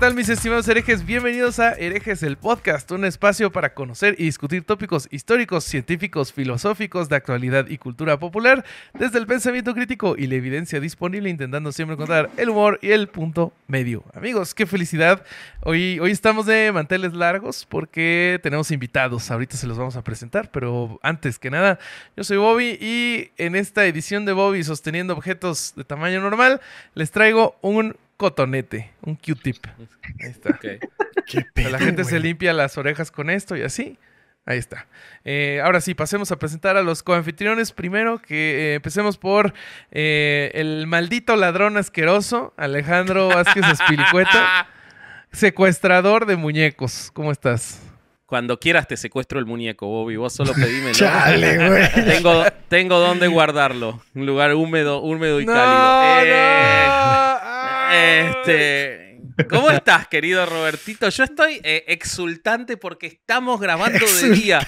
¿Qué tal mis estimados herejes? Bienvenidos a Herejes el Podcast, un espacio para conocer y discutir tópicos históricos, científicos, filosóficos, de actualidad y cultura popular, desde el pensamiento crítico y la evidencia disponible, intentando siempre encontrar el humor y el punto medio. Amigos, qué felicidad. Hoy, hoy estamos de manteles largos porque tenemos invitados, ahorita se los vamos a presentar, pero antes que nada, yo soy Bobby y en esta edición de Bobby sosteniendo objetos de tamaño normal, les traigo un cotonete, un Q-tip. Ahí está. la gente se limpia las orejas con esto y así. Ahí está. Eh, ahora sí, pasemos a presentar a los coanfitriones. Primero, que eh, empecemos por eh, el maldito ladrón asqueroso, Alejandro Vázquez Espilicueta, secuestrador de muñecos. ¿Cómo estás? Cuando quieras te secuestro el muñeco, Bobby. Vos solo pedime. Chale, güey. Tengo, tengo dónde guardarlo. Un lugar húmedo, húmedo y cálido. Este, ¿Cómo estás, querido Robertito? Yo estoy eh, exultante porque estamos grabando de día.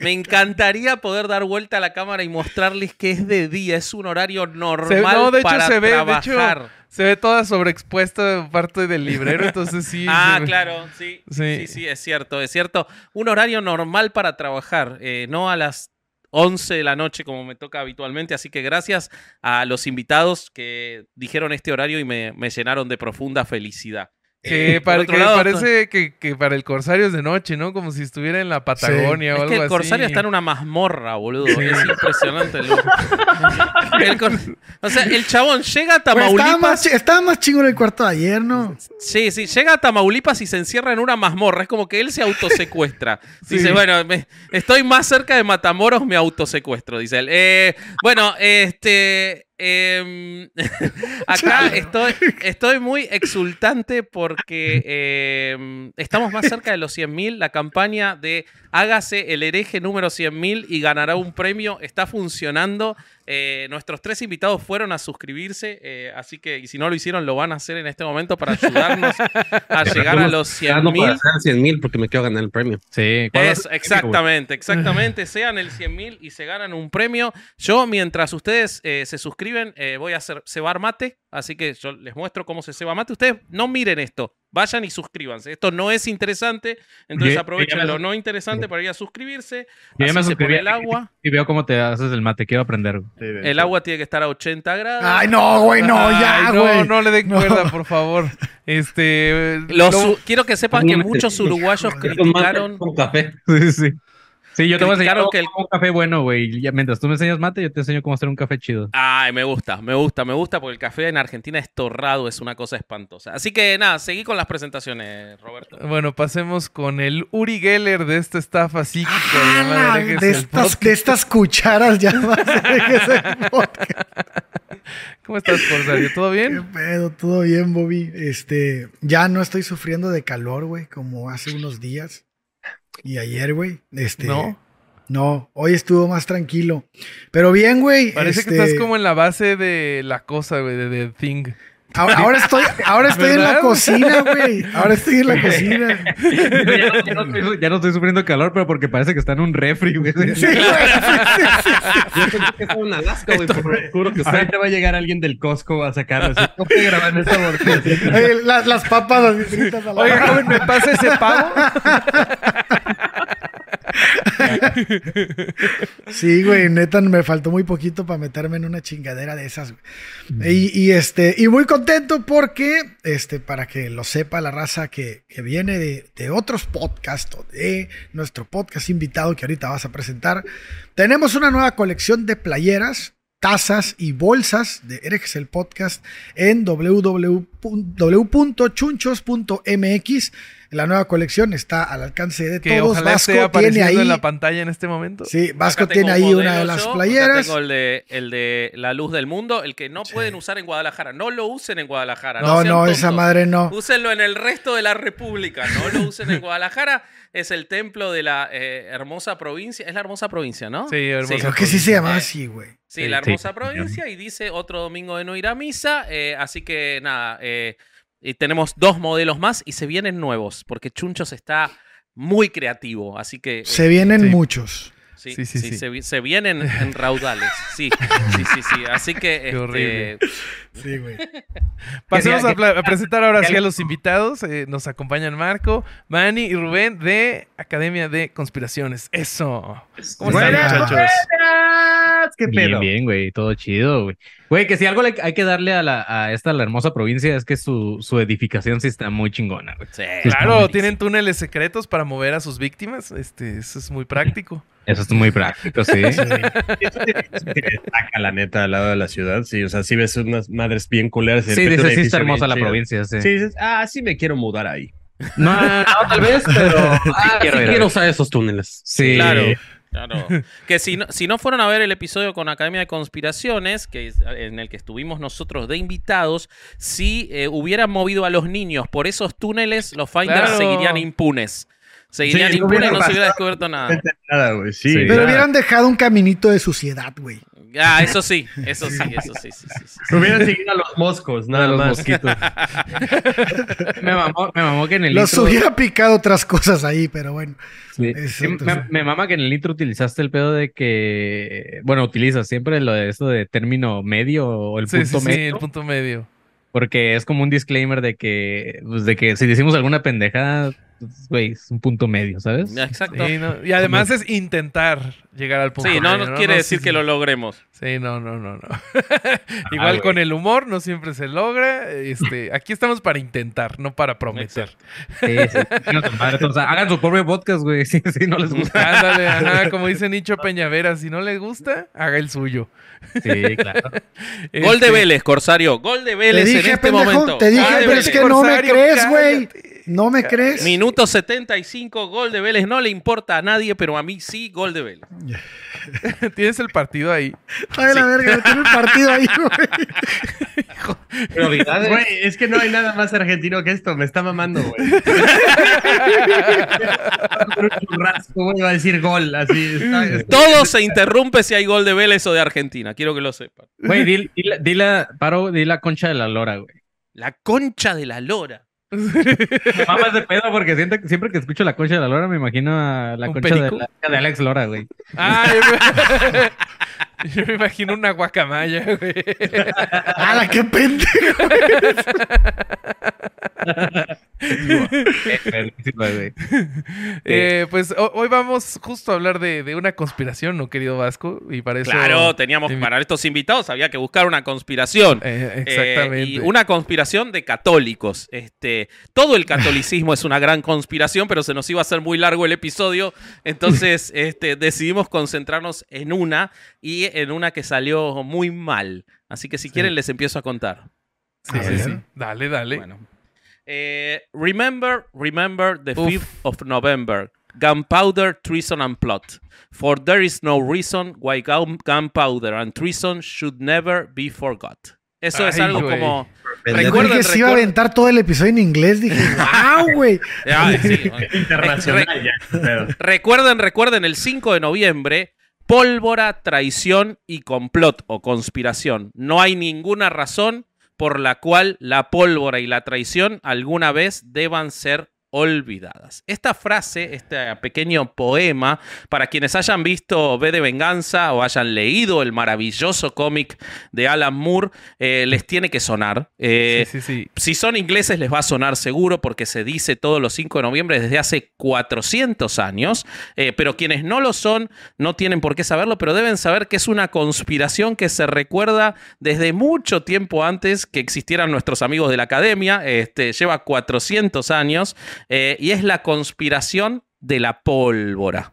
Me encantaría poder dar vuelta a la cámara y mostrarles que es de día, es un horario normal no, de hecho, para se ve, trabajar. De hecho, se ve toda sobreexpuesta parte del librero, entonces sí. ah, claro, sí, sí, sí. es cierto, es cierto. Un horario normal para trabajar, eh, no a las 11 de la noche como me toca habitualmente, así que gracias a los invitados que dijeron este horario y me, me llenaron de profunda felicidad. Que, eh, parece que, para el Corsario es de noche, ¿no? Como si estuviera en la Patagonia o algo así. Es que el Corsario está en una mazmorra, boludo. Es impresionante. o sea, el chabón llega a Tamaulipas. estaba, más, chingo en el cuarto de ayer, ¿no? Sí, sí. Llega a Tamaulipas y se encierra en una mazmorra. Es como que él se autosecuestra. Dice, bueno, estoy más cerca de Matamoros, me autosecuestro, dice él. Eh, bueno, este. Em, acá estoy, estoy muy exultante porque em, estamos más cerca de los 100.000. La campaña de hágase el hereje número 100.000 y ganará un premio está funcionando. Eh, nuestros tres invitados fueron a suscribirse, eh, así que y si no lo hicieron, lo van a hacer en este momento para ayudarnos a llegar a los 100.000. mil porque me quiero ganar el premio. Sí, es, exactamente, exactamente. Sean el 100.000 y se ganan un premio. Yo, mientras ustedes eh, se suscriben, voy a hacer cebar mate, así que yo les muestro cómo se ceba mate. Ustedes no miren esto, Vayan y suscríbanse. Esto no es interesante, entonces aprovechen lo no interesante para ir a suscribirse. Así se pone el agua. Y veo cómo te haces el mate, quiero aprender. el agua tiene que estar a 80 grados. Ay, no, güey, no, ya, güey. No, no le den cuerda, por favor. Este, Quiero que sepan que muchos uruguayos criticaron. Con café. Sí, sí. Sí, yo te voy a enseñar que el... un café bueno, güey. Mientras tú me enseñas mate, yo te enseño cómo hacer un café chido. Ay, me gusta, me gusta, me gusta, porque el café en Argentina es torrado, es una cosa espantosa. Así que nada, seguí con las presentaciones, Roberto. Bueno, pasemos con el Uri Geller de esta estafa psíquica. Ah, de, estas, de estas cucharas ya ¿Cómo estás, Corsario? ¿Todo bien? ¿Qué pedo? Todo bien, Bobby. Este, ya no estoy sufriendo de calor, güey, como hace unos días. Y ayer, güey, este... No. No, hoy estuvo más tranquilo. Pero bien, güey. Parece que estás este como en la base de la cosa, güey, de The Thing. Ahora, estoy, ahora estoy en la cocina, güey. Ahora estoy en la cocina. Ya no, estoy, sufriendo calor, pero porque parece que está en un refri, güey. Sí, güey. Yo en Alaska, güey. Ahorita va a llegar alguien del Costco a sacarlo. Así, ¿Cómo graban esta las, las papas así fritas a la Oye, joven, ¿me pasa ese pavo? sí, güey, neta, me faltó muy poquito para meterme en una chingadera de esas. Y, este, y muy contento porque, este, para que lo sepa la raza que, viene de, otros podcasts, de nuestro podcast invitado que ahorita vas a presentar, tenemos una nueva colección de playeras tazas y bolsas de Erex el podcast en www.chunchos.mx. La nueva colección está al alcance de que todos. Ojalá Vasco tiene ahí en la pantalla en este momento. Sí, Vasco tiene ahí una de las playeras. tengo el de, el de La Luz del Mundo, el que no pueden usar en Guadalajara. No lo usen en Guadalajara. No, no, esa madre no. Úsenlo en el resto de la República. No lo usen en Guadalajara. Es el templo de la eh, hermosa provincia. Es la hermosa provincia, ¿no? Sí, hermosa. Creo que sí se llama así, güey. Sí, la hermosa provincia. Y dice otro domingo de no ir a misa. Eh, así que nada. Eh, y tenemos dos modelos más y se vienen nuevos, porque Chunchos está muy creativo, así que... Se vienen muchos. Sí, Sí, sí, sí, sí. Se, vi- se vienen en raudales. Sí, sí, sí, sí. Así que este, horrible. Sí, güey. Pasemos a, presentar ahora sí a los invitados. Eh, nos acompañan Marco, Manny y Rubén de Academia de Conspiraciones. Eso. ¿Cómo están, muchachos? buenas. ¿Qué Bien, pedo? bien, güey, todo chido, güey. Güey, que si algo le hay que darle a, la, a esta, la hermosa provincia, es que su, su edificación sí está muy chingona, güey. sí. Claro, tienen túneles secretos para mover a sus víctimas. Este, eso es muy práctico. Eso es muy práctico, sí. Eso destaca, la neta, al lado de la ciudad. Sí, o sea, sí ves unas madres bien culeras. Sí, repente un dice, sí está hermosa la chido. provincia, sí. Sí, dices, ah, sí me quiero mudar ahí. No, no, no, tal vez, pero ah, quiero, sí quiero usar esos túneles. Sí, Claro. Claro. Que si no, si no fueron a ver el episodio con Academia de Conspiraciones, que es- en el que estuvimos nosotros de invitados, si eh, hubieran movido a los niños por esos túneles, los Finders Claro. seguirían impunes. Seguirían Sí, no impunes, no se hubiera descubierto nada. Nada, güey. Sí, Sí. Pero nada. hubieran dejado un caminito de suciedad, güey. Ah, eso sí, eso sí, eso sí, sí, sí, sí. Hubieran seguido a los moscos, nada los más. mosquitos. me, mamó, me mamó que en el Los intro... hubiera picado otras cosas ahí, pero bueno. Sí. Es Sí, otro, me, me mama que en el intro utilizaste el pedo de que, bueno, utilizas siempre lo de esto de término medio o el Sí, punto sí, sí, medio, el punto medio. porque es como un disclaimer de que, pues, de que si decimos alguna pendejada, güey, es un punto medio, ¿sabes? Exacto. Sí, no, Y además es intentar llegar al punto Sí, no medio, nos quiere No, decir sí, que sí. lo logremos. Sí, no, no, no, no. Igual con el humor no siempre se logra. Este, aquí estamos para intentar, no para prometer. O sea, hagan su propio podcast, güey, si, si no les gusta. Ándale, ajá, como dice Nicho Peñavera, si no le gusta, haga el suyo. Sí, claro. Gol de Este, Vélez, Corsario. Gol de Vélez en dije, este pendejo, momento. te dije, pero es que no me crees, güey. No me crees. Minuto 75, gol de Vélez. No le importa a nadie, pero a mí sí, gol de Vélez. Tienes el partido ahí. Ay, la verga, tiene el partido ahí, güey. Güey, es que no hay nada más argentino que esto. Me está mamando, güey. Un churrasco, güey, va a decir gol. Así está. está- Todo se interrumpe si hay gol de Vélez o de Argentina. Quiero que lo sepan. Güey, di, di la- di la, paro, di la concha de la lora, güey. La concha de la lora. Me mama ese pedo porque siento, que- siempre que escucho la concha de la lora me imagino a la ¿Un concha de, la, de Alex Lora, güey. Ah, yo me, yo me imagino una guacamaya, güey. ¡Hala, qué pendejo! Eh. Eh, pues ho- hoy vamos justo a hablar de, de una conspiración, ¿no, querido Vasco? Y para eso... Claro, teníamos para estos invitados había que buscar una conspiración. Eh, Eh, exactamente. y una conspiración de católicos. Este, todo el catolicismo es una gran conspiración, pero se nos iba a hacer muy largo el episodio. Entonces este, decidimos concentrarnos en una y en una que salió muy mal. Así que si quieren les empiezo a contar. Sí, A sí, sí. Dale, dale. Bueno. Eh, remember, remember the Uf. 5th of November. Gunpowder, treason and plot. For there is no reason why gun- gunpowder and treason should never be forgot. Eso es algo güey. como... Recuerden, que se iba a aventar todo el episodio en inglés. Dije, ¡wow, güey! Sí. Internacional Re- ya. pero- Recuerden, recuerden, el 5 de noviembre, pólvora, traición y complot o conspiración. No hay ninguna razón por la cual la pólvora y la traición alguna vez deban ser olvidadas. Esta frase, este pequeño poema, para quienes hayan visto V de Venganza o hayan leído el maravilloso cómic de Alan Moore, eh, les tiene que sonar. Eh, sí, sí, sí. si son ingleses les va a sonar seguro porque se dice todos los 5 de noviembre desde hace 400 años, eh, pero quienes no lo son no tienen por qué saberlo, pero deben saber que es una conspiración que se recuerda desde mucho tiempo antes que existieran nuestros amigos de la academia, este, lleva 400 años eh, y es la conspiración de la pólvora.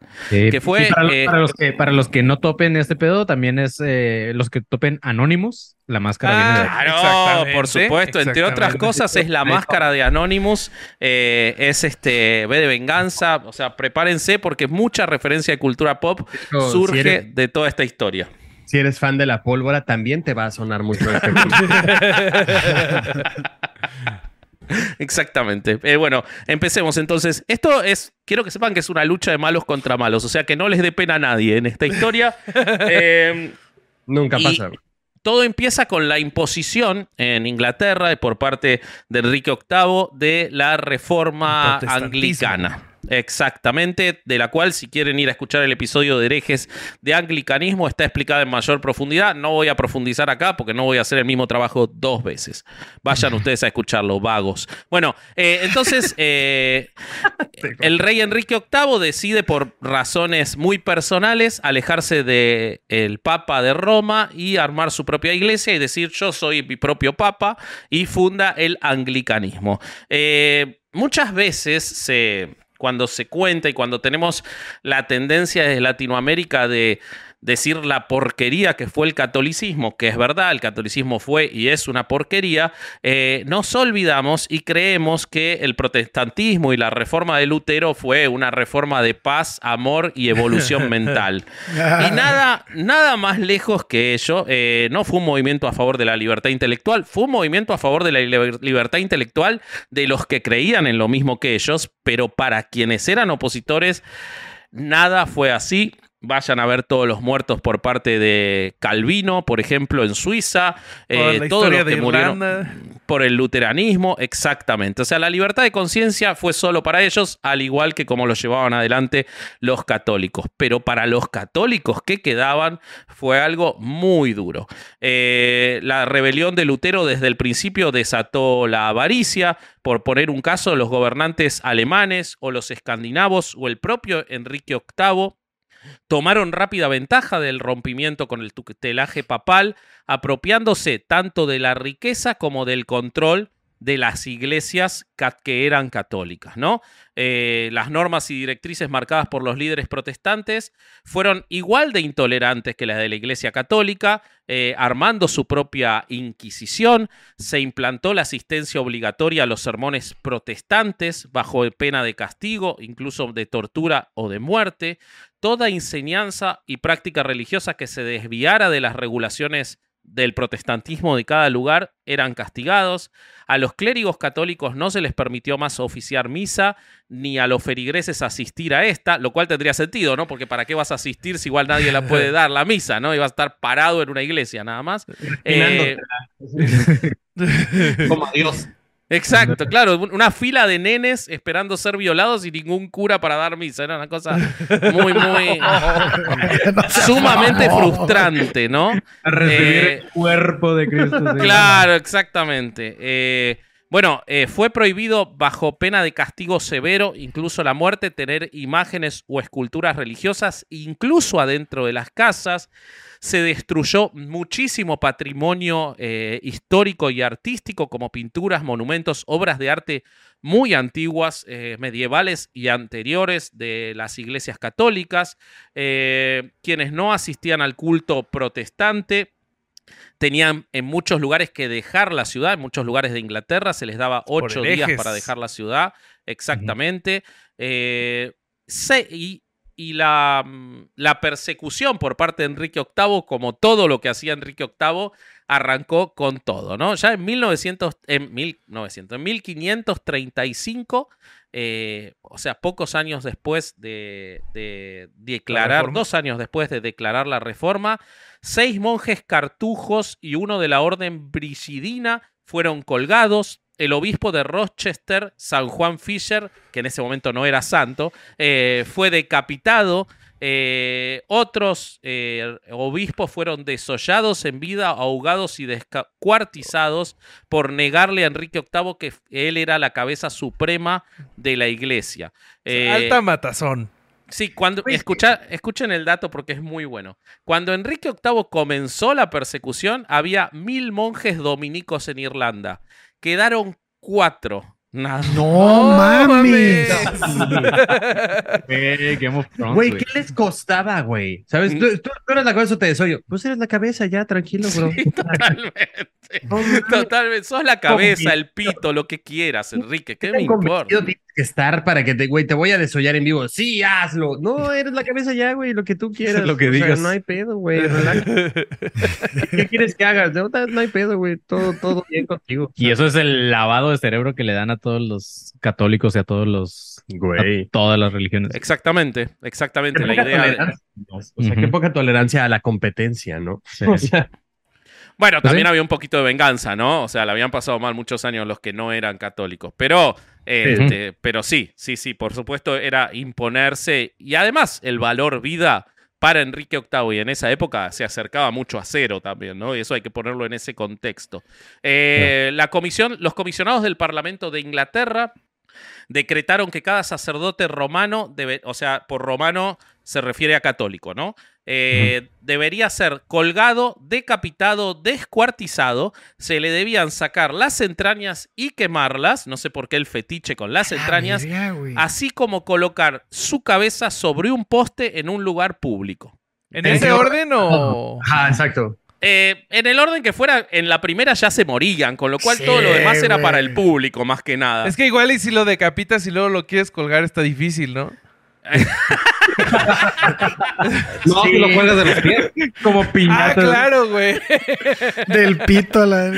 Que fue, para, eh, para los que, para los que no topen este pedo, también es eh, los que topen Anonymous, la máscara de. Claro, Exactamente, por supuesto. Entre otras cosas, es la máscara de Anonymous. eh, es este B de venganza. O sea, prepárense porque mucha referencia de cultura pop surge si eres- de toda esta historia. Si eres fan de la pólvora, también te va a sonar mucho este Exactamente. Eh, bueno, empecemos entonces. Esto es, quiero que sepan que es una lucha de malos contra malos. O sea, que no les dé pena a nadie en esta historia. Eh, Nunca pasa. todo empieza con la imposición en Inglaterra por parte de Enrique VIII de la reforma anglicana. Exactamente, de la cual si quieren ir a escuchar el episodio de herejes de anglicanismo está explicada en mayor profundidad. No voy a profundizar acá porque no voy a hacer el mismo trabajo dos veces. Vayan ustedes a escucharlo, vagos. Bueno, eh, entonces eh, el rey Enrique VIII decide por razones muy personales alejarse del el Papa de Roma y armar su propia iglesia y decir yo soy mi propio Papa y funda el anglicanismo. Eh, muchas veces se, cuando se cuenta y cuando tenemos la tendencia desde Latinoamérica de decir la porquería que fue el catolicismo, que es verdad, el catolicismo fue y es una porquería, eh, nos olvidamos y creemos que el protestantismo y la reforma de Lutero fue una reforma de paz, amor y evolución mental. Y nada, nada más lejos que ello, eh, no fue un movimiento a favor de la libertad intelectual, fue un movimiento a favor de la libertad intelectual de los que creían en lo mismo que ellos, pero para quienes eran opositores, nada fue así. Vayan a ver todos los muertos por parte de Calvino, por ejemplo, en Suiza. Eh, todos los que murieron por el luteranismo, exactamente. O sea, la libertad de conciencia fue solo para ellos, al igual que como lo llevaban adelante los católicos. Pero para los católicos que quedaban fue algo muy duro. Eh, la rebelión de Lutero desde el principio desató la avaricia. Por poner un caso, los gobernantes alemanes o los escandinavos o el propio Enrique VIII tomaron rápida ventaja del rompimiento con el tutelaje papal, apropiándose tanto de la riqueza como del control de las iglesias que eran católicas, ¿no? Eh, las normas y directrices marcadas por los líderes protestantes fueron igual de intolerantes que las de la Iglesia Católica, eh, armando su propia Inquisición, se implantó la asistencia obligatoria a los sermones protestantes bajo pena de castigo, incluso de tortura o de muerte, toda enseñanza y práctica religiosa que se desviara de las regulaciones del protestantismo de cada lugar eran castigados. A los clérigos católicos no se les permitió más oficiar misa, ni a los ferigreses asistir a esta, lo cual tendría sentido, ¿no? Porque ¿para qué vas a asistir si igual nadie la puede dar la misa, ¿no? Y vas a estar parado en una iglesia nada más. Eh, Como Dios. Exacto, claro, una fila de nenes esperando ser violados y ningún cura para dar misa. Era una cosa muy, muy sumamente frustrante, ¿no? Recibir Eh, el cuerpo de Cristo. Claro, exactamente. Eh, bueno, eh, fue prohibido bajo pena de castigo severo, incluso la muerte, tener imágenes o esculturas religiosas, incluso adentro de las casas. Se destruyó muchísimo patrimonio eh, histórico y artístico, como pinturas, monumentos, obras de arte muy antiguas, eh, medievales y anteriores de las iglesias católicas. Eh, quienes no asistían al culto protestante tenían en muchos lugares que dejar la ciudad, en muchos lugares de Inglaterra se les daba ocho días para dejar la ciudad, exactamente. Se- y y la, la persecución por parte de Enrique VIII, como todo lo que hacía Enrique VIII, arrancó con todo, ¿no? Ya en 1900, en 1900, en 1535, eh, o sea, pocos años después de, de declarar, dos años después de declarar la reforma, seis monjes cartujos y uno de la orden brigidina fueron colgados. El obispo de Rochester, San Juan Fisher, que en ese momento no era santo, eh, fue decapitado. Eh, otros eh, obispos fueron desollados en vida, ahogados y descuartizados por negarle a Enrique VIII que él era la cabeza suprema de la iglesia. Eh, Alta matazón. Sí, cuando escucha, escuchen el dato porque es muy bueno. Cuando Enrique VIII comenzó la persecución, había mil monjes dominicos en Irlanda. Quedaron cuatro. Nada. No mames. Güey, Thrones, Güey. ¿qué les costaba, güey? ¿Sabes? Tú, tú, tú eres la cabeza o te desoyo. Pues eres la cabeza ya, tranquilo, bro. Sí, totalmente. Totalmente. Sos la cabeza, el pito, lo que quieras, Enrique. ¿Qué me importa? tienes que estar para que te, güey, te voy a desollar en vivo? Sí, hazlo. No, eres la cabeza ya, güey, lo que tú quieras. Lo que O sea, digas. no hay pedo, güey. ¿Qué quieres que hagas? No, no hay pedo, güey. Todo, todo bien contigo. Y eso es el lavado de cerebro que le dan a todos los católicos y a todos los a Güey. todas las religiones. Exactamente, exactamente. Qué La poca idea. O sea, qué poca tolerancia a la competencia, ¿no? O sea, Bueno, Pues también sí. había un poquito de venganza, ¿no? O sea, le habían pasado mal muchos años los que no eran católicos. Pero, eh, este, pero sí, sí, sí, por supuesto era imponerse. Y además, el valor vida para Enrique VIII y en esa época se acercaba mucho a cero también, ¿no? Y eso hay que ponerlo en ese contexto. Eh, la comisión, los comisionados del Parlamento de Inglaterra decretaron que cada sacerdote romano, debe, o sea, por romano se refiere a católico, ¿no? Eh, Debería ser colgado, decapitado, descuartizado, se le debían sacar las entrañas y quemarlas, no sé por qué el fetiche con las entrañas, Ah, güey. así como colocar su cabeza sobre un poste en un lugar público. ¿En ese orden o...? Ah, exacto. Eh, en el orden que fuera, en la primera ya se morían, con lo cual Sí, todo lo demás era para el público, más que nada. Es que igual y si lo decapitas y luego lo quieres colgar está difícil, ¿no? No, Sí. lo cuelgas de los pies. Como Ah, piñata. claro, güey. Del pito a la.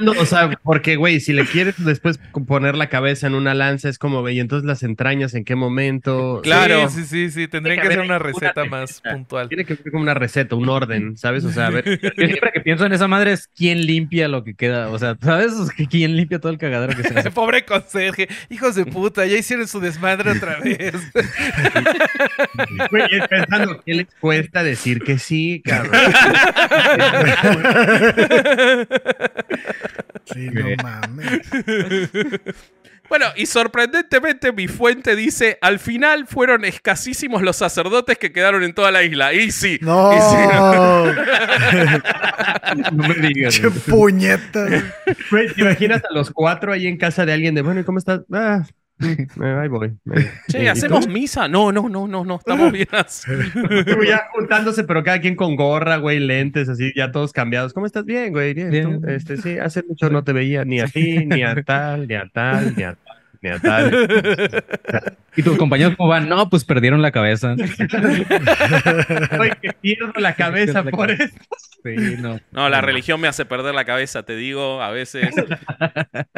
No, o sea, porque, güey, si le quieres después poner la cabeza en una lanza, es como, güey, entonces las entrañas, ¿en qué momento? Claro. Sí, sí, sí, sí. Tendría que que ser una receta más receta. puntual. Tiene que ser como una receta, un orden, ¿sabes? O sea, a ver. Yo siempre que pienso en esa madre es quién limpia lo que queda. O sea, ¿sabes? ¿Quién limpia todo el cagadero que se hace? Pobre conserje. Hijos de puta, ya hicieron su desmadre otra vez. Güey, pensando, ¿qué les cuesta decir que sí, cabrón? Sí, no mames. Bueno, y sorprendentemente mi fuente dice, al final fueron escasísimos los sacerdotes que quedaron en toda la isla. Y sí. No. y sí, ¿no? No me digas. Che puñeta. Güey, ¿te imaginas a los cuatro ahí en casa de alguien de, bueno, ¿y cómo estás? Ah, ahí voy. Eh, Che, ¿y ¿hacemos misa? No, no, no, no, no, estamos bien así. Ya juntándose, pero cada quien con gorra, güey, lentes, así, ya todos cambiados. ¿Cómo estás? Bien, güey, bien. Bien. Este, sí, hace mucho no te veía ni a ti, ni a tal, ni a tal, ni a tal, tal. ¿Y tus compañeros cómo van? No, pues perdieron la cabeza. Güey, que pierdo la cabeza por cabeza. Sí, no. No, la religión me hace perder la cabeza, te digo, a veces.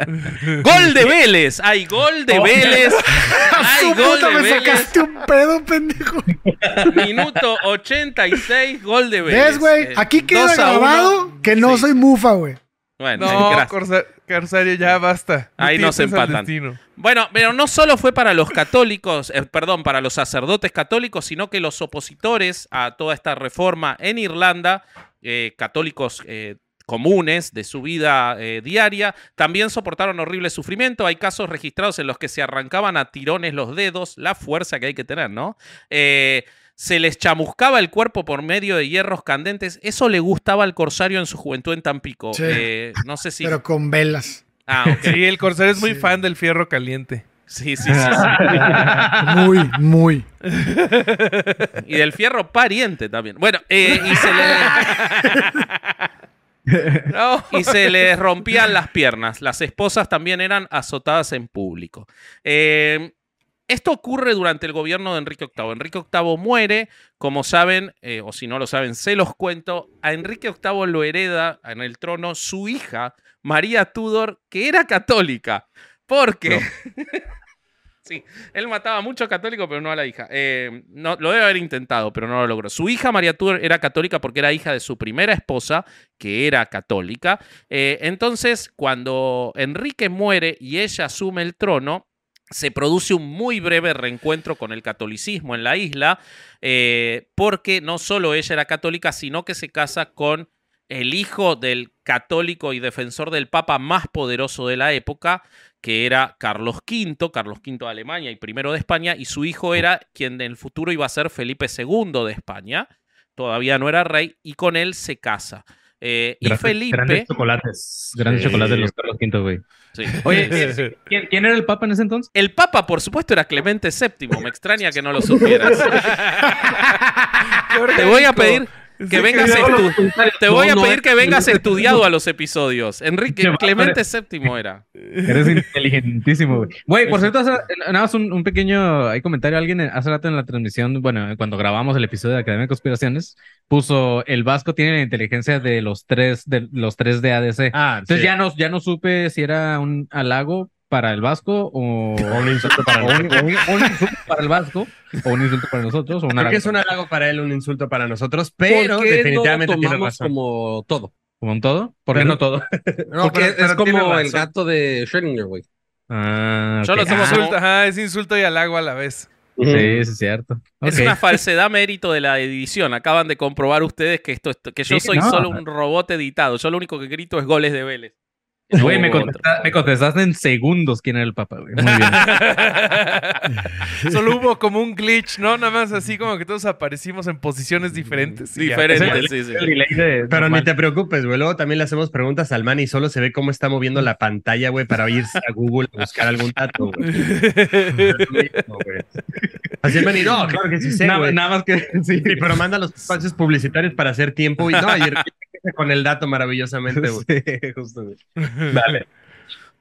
¡Gol de Vélez! ¡Hay gol de Vélez! ¡Hay Su gol puta, de me Vélez! sacaste un pedo, pendejo. Minuto 86, gol de Vélez. ¿Ves, güey? Eh, Aquí queda 2 a 1. grabado que no Sí. soy mufa, güey. Bueno, No, Corsario, ya basta. Ahí nos empatan. Bueno, pero no solo fue para los católicos, eh, perdón, para los sacerdotes católicos, sino que los opositores a toda esta reforma en Irlanda, eh, católicos eh, comunes de su vida eh, diaria, también soportaron horrible sufrimiento. Hay casos registrados en los que se arrancaban a tirones los dedos, la fuerza que hay que tener, ¿no? Eh, se les chamuscaba el cuerpo por medio de hierros candentes. Eso le gustaba al corsario en su juventud en Tampico. Sí. Eh, no sé si... Pero con velas. Ah. Sí, el Corsario es muy Sí. fan del fierro caliente. Sí, sí, sí. sí. Muy, muy. Y del fierro pariente también. Bueno, eh, y, se le, No. y se les rompían las piernas. Las esposas también eran azotadas en público. Eh, esto ocurre durante el gobierno de Enrique VIII. Enrique VIII muere, como saben, eh, o si no lo saben, se los cuento. A Enrique VIII lo hereda en el trono su hija, María Tudor, que era católica. Porque... Sí, él mataba a muchos católicos, pero no a la hija. Eh, no, lo debe haber intentado, pero no lo logró. Su hija, María Tudor, era católica porque era hija de su primera esposa, que era católica. Eh, entonces, cuando Enrique muere y ella asume el trono, se produce un muy breve reencuentro con el catolicismo en la isla, eh, porque no solo ella era católica, sino que se casa con el hijo del católico y defensor del papa más poderoso de la época, que era Carlos V, Carlos V de Alemania y primero de España, y su hijo era quien en el futuro iba a ser Felipe II de España, todavía no era rey, y con él se casa. Eh, y Felipe... Grandes chocolates. Grandes Sí. chocolates de los Carlos V, güey. sí. Oye, ¿quién, quién era el papa en ese entonces? El Papa, por supuesto, era Clemente VII. Me extraña que no lo supieras. Te voy a pedir que vengas estu- Te voy a No, pedir que vengas estudiado a los episodios. Enrique Clemente VII era. Eres inteligentísimo, güey. Güey, por cierto, hace- nada más un, un pequeño hay comentario. Alguien hace rato en la transmisión, bueno, cuando grabamos el episodio de Academia de Conspiraciones, puso el Vasco tiene la inteligencia de los tres de los tres de ADC. Ah, Entonces sí. ya no, ya no supe si era un halago para el Vasco o, O un insulto para o un, nosotros. o un- insulto para el Vasco o un insulto para nosotros o un Creo halago que es un halago para él, un insulto para nosotros, pero ¿Por qué definitivamente no tiene tomamos razón. como todo? como un todo. ¿Por qué no todo? No, Porque pero- es pero tiene como el gato de Schrödinger, güey. Ah, Yo ok. lo tomo Ah, Insulto, ajá, es insulto y halago a la vez. Sí, sí, es cierto. Es una falsedad mérito de la edición. Acaban de comprobar ustedes que esto es- que yo Sí, soy no. solo un robot editado. Yo lo único que grito es goles de Vélez. Güey, me, Otro. contesta- me contestaste en segundos quién era el papá, güey. Muy bien. Solo hubo como un glitch, ¿no? Nada más así como que todos aparecimos en posiciones diferentes. y ya. Diferente, sí, sí. Pero ni te preocupes, güey. Luego también le hacemos preguntas al man y solo se ve cómo está moviendo la pantalla, güey, para irse a Google a buscar algún dato, güey. Así el man y no, claro que sí sé, nada, güey. nada más que sí. Sí, pero manda los espacios publicitarios para hacer tiempo y no, ayer con el dato maravillosamente, güey. Sí, justo, güey.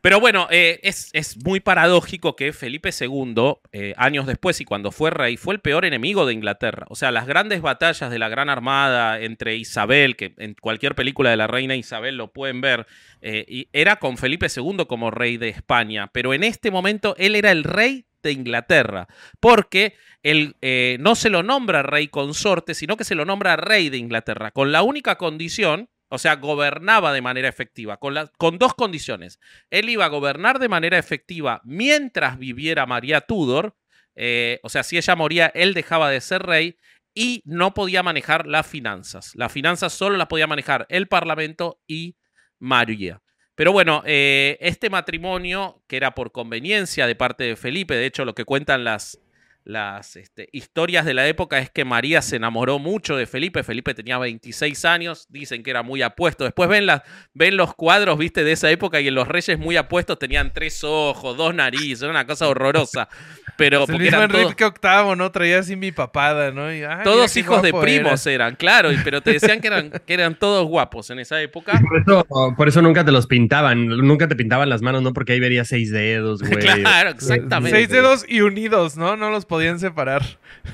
Pero bueno, eh, es, es muy paradójico que Felipe II, eh, años después y cuando fue rey, fue el peor enemigo de Inglaterra. O sea, las grandes batallas de la Gran Armada entre Isabel, que en cualquier película de la reina Isabel lo pueden ver, eh, y era con Felipe II como rey de España. Pero en este momento él era el rey de Inglaterra, porque él no se lo nombra rey consorte, sino que se lo nombra rey de Inglaterra, con la única condición, o sea, gobernaba de manera efectiva, con, la- con dos condiciones. Él iba a gobernar de manera efectiva mientras viviera María Tudor, eh, o sea, si ella moría, él dejaba de ser rey y no podía manejar las finanzas. Las finanzas solo las podía manejar el Parlamento y María. Pero bueno, eh, este matrimonio, que era por conveniencia de parte de Felipe, de hecho lo que cuentan las, las este, historias de la época es que María se enamoró mucho de Felipe. Felipe tenía 26 años, dicen que era muy apuesto. Después ven, las ven los cuadros, viste, de esa época y en los reyes muy apuestos tenían tres ojos, dos narices, era una cosa horrorosa. Pero El porque mismo eran todos, Enrique VIII, ¿no? Traía así mi papada, ¿no? Y, ay, todos hijos de primos era. eran, claro, y- pero te decían que eran, que eran todos guapos en esa época. Por eso, por eso nunca te los pintaban, nunca te pintaban las manos, ¿no? Porque ahí verías seis dedos, güey. Claro, exactamente. Seis dedos y unidos, ¿no? No los podían separar.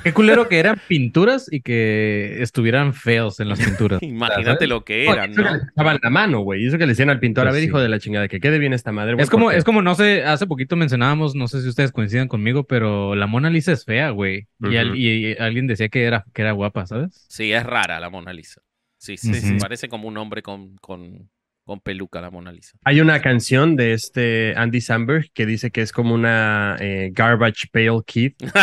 Qué culero que eran pinturas y que estuvieran feos en las pinturas. Imagínate lo que eran, eso que ¿no? les echaban la mano, güey. Eso que le decían al pintor, a Pues ver, sí. hijo de la chingada, que quede bien esta madre. güey, Es como, porque- es como, no sé, hace poquito mencionábamos, no sé si ustedes coinciden conmigo, pero la Mona Lisa es fea, güey. y, al- Ujú. y- y alguien decía que era, que era guapa, ¿sabes? Sí, es rara la Mona Lisa. Sí, sí, sí. Parece como un hombre con, con, con peluca la Mona Lisa. Hay una canción de este Andy Samberg que dice que es como una eh, Garbage Pail Kid.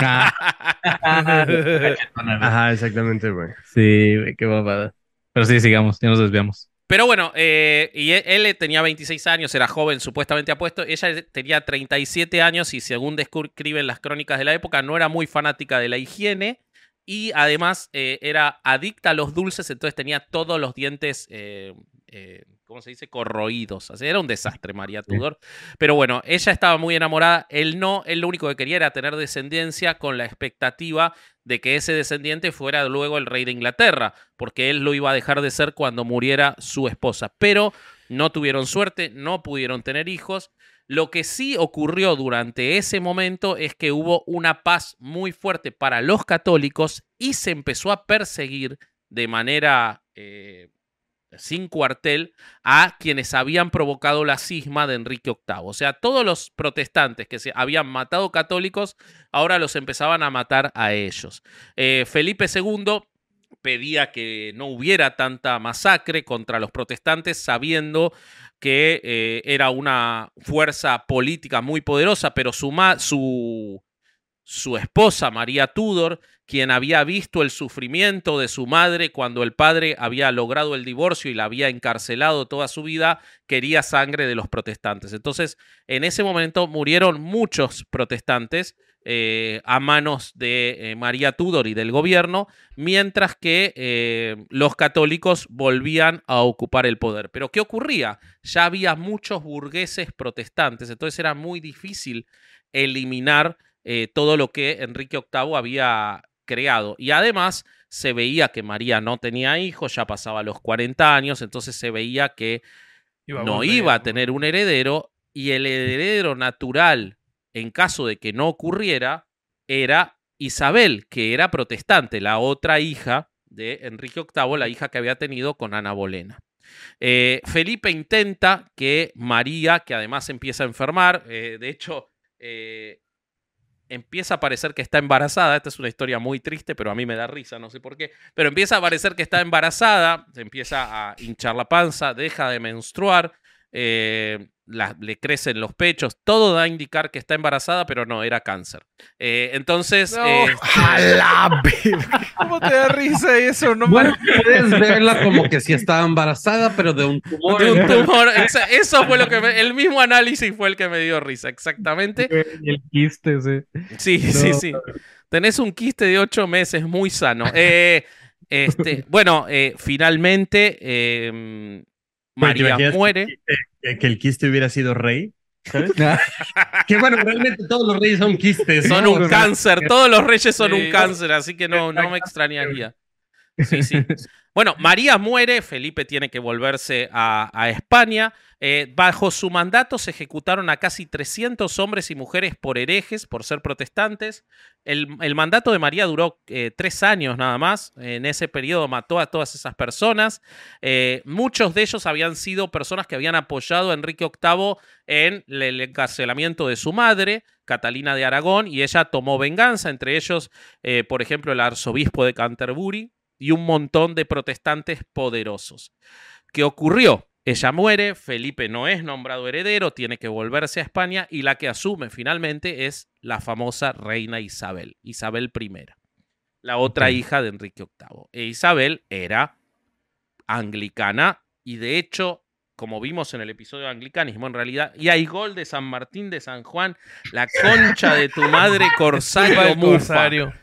Ajá, exactamente, güey. sí, güey, qué babada. Pero sí, sigamos, ya nos desviamos. Pero bueno, eh, y él, él tenía 26 años, era joven, supuestamente apuesto. Ella tenía 37 años y según describen las crónicas de la época, no era muy fanática de la higiene y además eh, era adicta a los dulces, entonces tenía todos los dientes, eh, eh, ¿cómo se dice? Corroídos. Así, era un desastre María Tudor. Pero bueno, ella estaba muy enamorada, él no, él lo único que quería era tener descendencia con la expectativa de que ese descendiente fuera luego el rey de Inglaterra, porque él lo iba a dejar de ser cuando muriera su esposa. Pero no tuvieron suerte, no pudieron tener hijos. Lo que sí ocurrió durante ese momento es que hubo una paz muy fuerte para los católicos y se empezó a perseguir de manera eh, sin cuartel a quienes habían provocado la cisma de Enrique VIII. O sea, todos los protestantes que se habían matado católicos, ahora los empezaban a matar a ellos. Eh, Felipe II pedía que no hubiera tanta masacre contra los protestantes, sabiendo que eh, era una fuerza política muy poderosa, pero su, su, su esposa, María Tudor, quien había visto el sufrimiento de su madre cuando el padre había logrado el divorcio y la había encarcelado toda su vida, quería sangre de los protestantes. Entonces, en ese momento murieron muchos protestantes eh, a manos de eh, María Tudor y del gobierno, mientras que eh, los católicos volvían a ocupar el poder. Pero ¿qué ocurría? Ya había muchos burgueses protestantes, entonces era muy difícil eliminar todo lo que Enrique VIII había creado. Y además se veía que María no tenía hijos, ya pasaba los 40 años, entonces se veía que Iba no volver, iba a tener un heredero y el heredero natural, en caso de que no ocurriera, era Isabel, que era protestante, la otra hija de Enrique VIII, la hija que había tenido con Ana Bolena. Eh, Felipe intenta que María, que además empieza a enfermar, eh, de hecho, eh, empieza a parecer que está embarazada. Esta es una historia muy triste, pero a mí me da risa, no sé por qué. Pero empieza a parecer que está embarazada, se empieza a hinchar la panza, deja de menstruar, eh, la- le crecen los pechos, todo da a indicar que está embarazada, pero no, era cáncer. Eh, entonces, No. eh, A la verga. ¿Cómo te da risa eso? No Bueno, puedes verla como que sí estaba embarazada, pero de un tumor. de un tumor. Eso fue lo que me- el mismo análisis fue el que me dio risa, exactamente. El quiste, sí. Sí, sí, sí. Tenés un quiste de ocho meses muy sano. Eh, este, bueno, eh, finalmente eh, ¿te María muere. Que, que el quiste hubiera sido rey. ¿Sabes? que bueno, realmente todos los reyes son quistes. Son ¿no? un cáncer, todos los reyes son un cáncer, así que no, no me extrañaría. Sí, sí. Bueno, María muere, Felipe tiene que volverse a, a España. Eh, bajo su mandato se ejecutaron a casi 300 hombres y mujeres por herejes, por ser protestantes. El, mandato de María duró eh, tres años nada más. En ese periodo mató a todas esas personas. Eh, muchos de ellos habían sido personas que habían apoyado a Enrique VIII en el encarcelamiento de su madre, Catalina de Aragón, y ella tomó venganza, entre ellos, por ejemplo, el arzobispo de Canterbury y un montón de protestantes poderosos. ¿Qué ocurrió? Ella muere, Felipe no es nombrado heredero, tiene que volverse a España y la que asume finalmente es la famosa reina Isabel, Isabel I, la otra hija de Enrique VIII. E Isabel era anglicana y de hecho, como vimos en el episodio de anglicanismo, en realidad, y hay gol de San Martín de San Juan, la concha de tu madre Corsario Mufa. Corsario.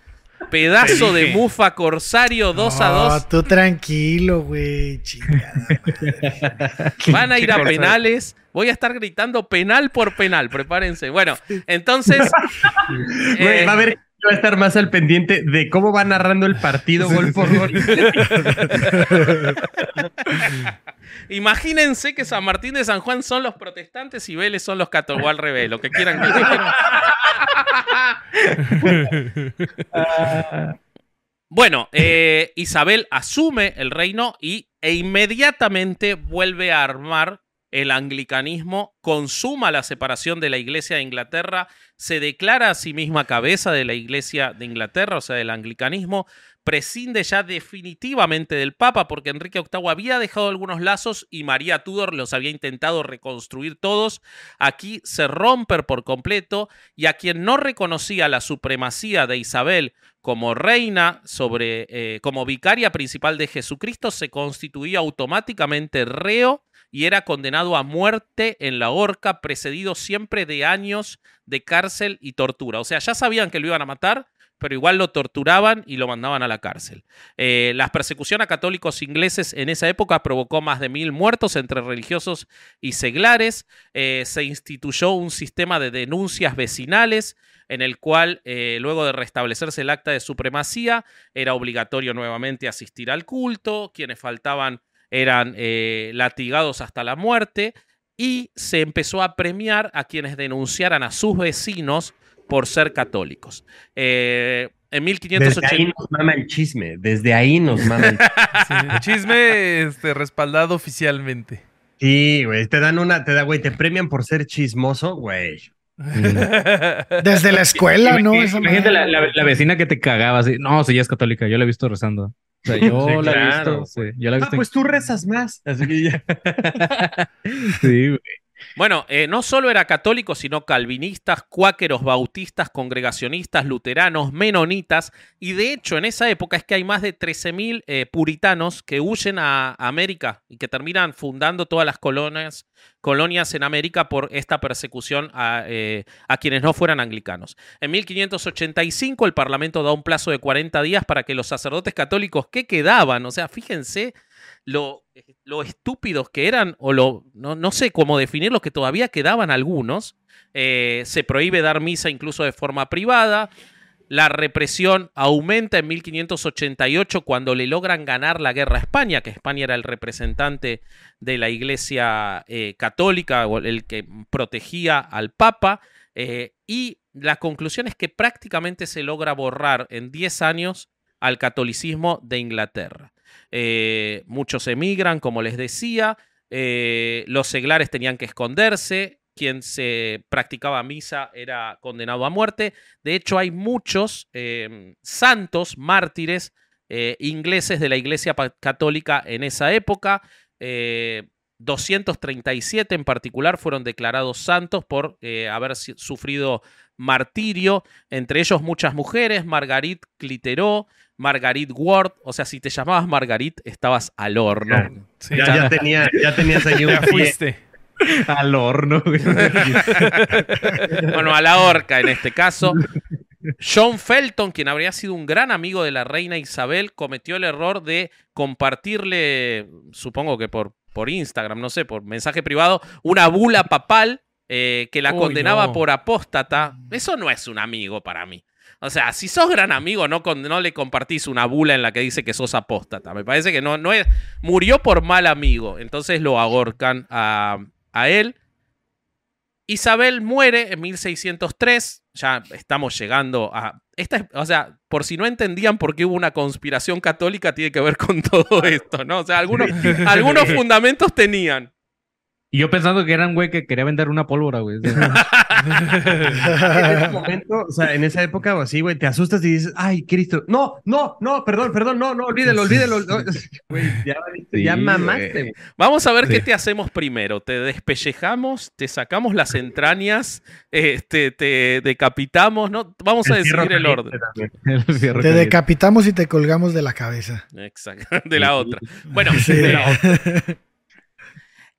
Pedazo de. Mufa Corsario 2 a No, 2. tú tranquilo, güey. Chingada. Van a ir a penales. Voy a estar gritando penal por penal. Prepárense. Bueno, entonces. Güey, eh, va a haber va a estar más al pendiente de cómo va narrando el partido gol por gol. Imagínense que San Martín de San Juan son los protestantes y Vélez son los católicos. Al revés, lo que quieran que digan. Bueno, eh, Isabel asume el reino y, e inmediatamente vuelve a armar el anglicanismo, consuma la separación de la Iglesia de Inglaterra, se declara a sí misma cabeza de la Iglesia de Inglaterra, o sea, del anglicanismo, prescinde ya definitivamente del Papa porque Enrique VIII había dejado algunos lazos y María Tudor los había intentado reconstruir todos. Aquí se rompe por completo y a quien no reconocía la supremacía de Isabel como reina sobre eh, como vicaria principal de Jesucristo se constituía automáticamente reo y era condenado a muerte en la horca precedido siempre de años de cárcel y tortura. O sea, ya sabían que lo iban a matar, pero igual lo torturaban y lo mandaban a la cárcel. Eh, la persecución a católicos ingleses en esa época provocó más de mil muertos entre religiosos y seglares. Eh, se instituyó un sistema de denuncias vecinales en el cual, eh, luego de restablecerse el acta de supremacía, era obligatorio nuevamente asistir al culto, quienes faltaban eran eh, latigados hasta la muerte, y se empezó a premiar a quienes denunciaran a sus vecinos por ser católicos. Eh, en Desde 1580... ahí nos mama el chisme. Desde ahí nos mama el chisme. Sí, chisme este, respaldado oficialmente. Sí, güey. Te dan una, te da, güey, te premian por ser chismoso, güey. Desde la escuela, ¿no? Imagínate la- la vecina que te cagaba así. No, si ella es católica, yo la he visto rezando. O sea, yo Sí, la he claro, visto. Sí, yo la he Ah, visto. pues tú rezas más. Así que ya. Sí, güey. Bueno, eh, no solo era católico, sino calvinistas, cuáqueros, bautistas, congregacionistas, luteranos, menonitas, y de hecho en esa época es que hay más de 13.000 eh, puritanos que huyen a América y que terminan fundando todas las colonias, colonias en América por esta persecución a, eh, a quienes no fueran anglicanos. En 1585 el Parlamento da un plazo de 40 días para que los sacerdotes católicos que quedaban, o sea, fíjense lo, lo estúpidos que eran, o lo, no, no sé cómo definirlos, que todavía quedaban algunos. Eh, se prohíbe dar misa incluso de forma privada. La represión aumenta en 1588 cuando le logran ganar la guerra a España, que España era el representante de la Iglesia eh, católica, el que protegía al Papa. eh, y la conclusión es que prácticamente se logra borrar en 10 años al catolicismo de Inglaterra. Eh, muchos emigran, como les decía, eh, los seglares tenían que esconderse, quien se practicaba misa era condenado a muerte. De hecho, hay muchos eh, santos, mártires eh, ingleses de la Iglesia Católica en esa época. Eh, 237 en particular fueron declarados santos por haber sufrido martirio, entre ellos muchas mujeres, Margarit Cliteró, Margarit Ward, o sea, si te llamabas Margarit, estabas al horno. Sí, Ya, ya, tenía, ya tenías ahí un ya fuiste. Al horno, bueno, a la horca en este caso. John Felton, quien habría sido un gran amigo de la reina Isabel, cometió el error de compartirle, supongo que por, por Instagram, no sé, por mensaje privado, una bula papal eh, que la Uy, condenaba no. por apóstata. Eso no es un amigo para mí. O sea, si sos gran amigo, no, con- no le compartís una bula en la que dice que sos apóstata. Me parece que no, no es. Murió por mal amigo. Entonces lo ahorcan a, a él. Isabel muere en 1603. Ya estamos llegando a. Esta, es- o sea, por si no entendían por qué hubo una conspiración católica, tiene que ver con todo esto, ¿no? O sea, algunos, algunos fundamentos tenían. Y yo pensando que era un güey que quería vender una pólvora, güey. En ese momento, o sea, en esa época o así, güey, te asustas y dices, ay, Cristo, no, no, no, perdón, perdón, no, no, olvídelo, olvídelo. no". Güey, ya, valiste, ya Sí, mamaste, güey. Vamos a ver qué Sí. te hacemos primero. Te despellejamos, te sacamos las entrañas, eh, te, te decapitamos, ¿no? Vamos a El decidir el orden. el Te caliente. decapitamos y te colgamos de la cabeza. Exacto, de la otra. Bueno, Sí. de la otra.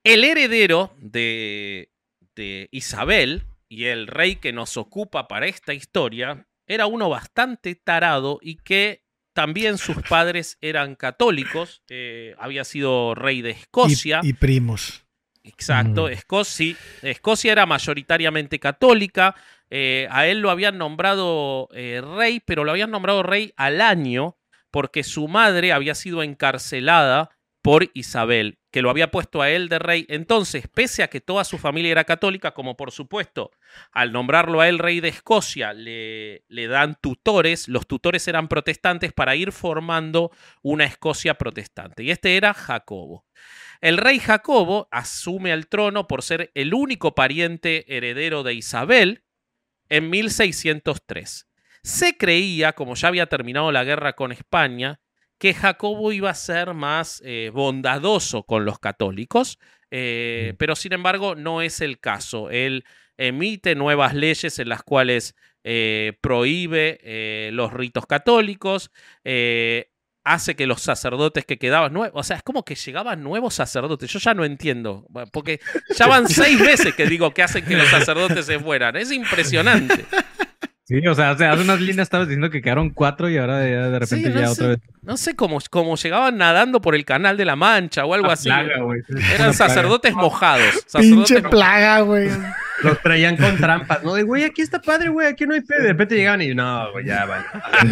El heredero de, de Isabel y el rey que nos ocupa para esta historia era uno bastante tarado y que también sus padres eran católicos. eh, había sido rey de Escocia. Y, y primos. Exacto, Mm. Escocia, Escocia era mayoritariamente católica. eh, a él lo habían nombrado eh, rey, pero lo habían nombrado rey al año porque su madre había sido encarcelada por Isabel, que lo había puesto a él de rey. Entonces, pese a que toda su familia era católica, como por supuesto, al nombrarlo a él rey de Escocia, le, le dan tutores, los tutores eran protestantes para ir formando una Escocia protestante. Y este era Jacobo. El rey Jacobo asume el trono por ser el único pariente heredero de Isabel en 1603. Se creía, como ya había terminado la guerra con España, que Jacobo iba a ser más eh, bondadoso con los católicos, eh, pero sin embargo no es el caso. Él emite nuevas leyes en las cuales eh, prohíbe eh, los ritos católicos, eh, hace que los sacerdotes que quedaban, nue- o sea, es como que llegaban nuevos sacerdotes. Yo ya no entiendo, porque ya van seis veces que digo que hacen que los sacerdotes se fueran. Es impresionante. Sí, o sea, hace unas líneas estabas diciendo que quedaron cuatro y ahora ya de repente Sí, no ya sé. otra vez. No sé cómo, cómo llegaban nadando por el canal de la Mancha o algo así. Plaga, güey. Eran sacerdotes mojados. Pinche plaga, güey. Los traían con trampas, ¿no? De, güey, aquí está padre, güey, aquí no hay fe. De repente llegaban y, no, güey, ya, vale.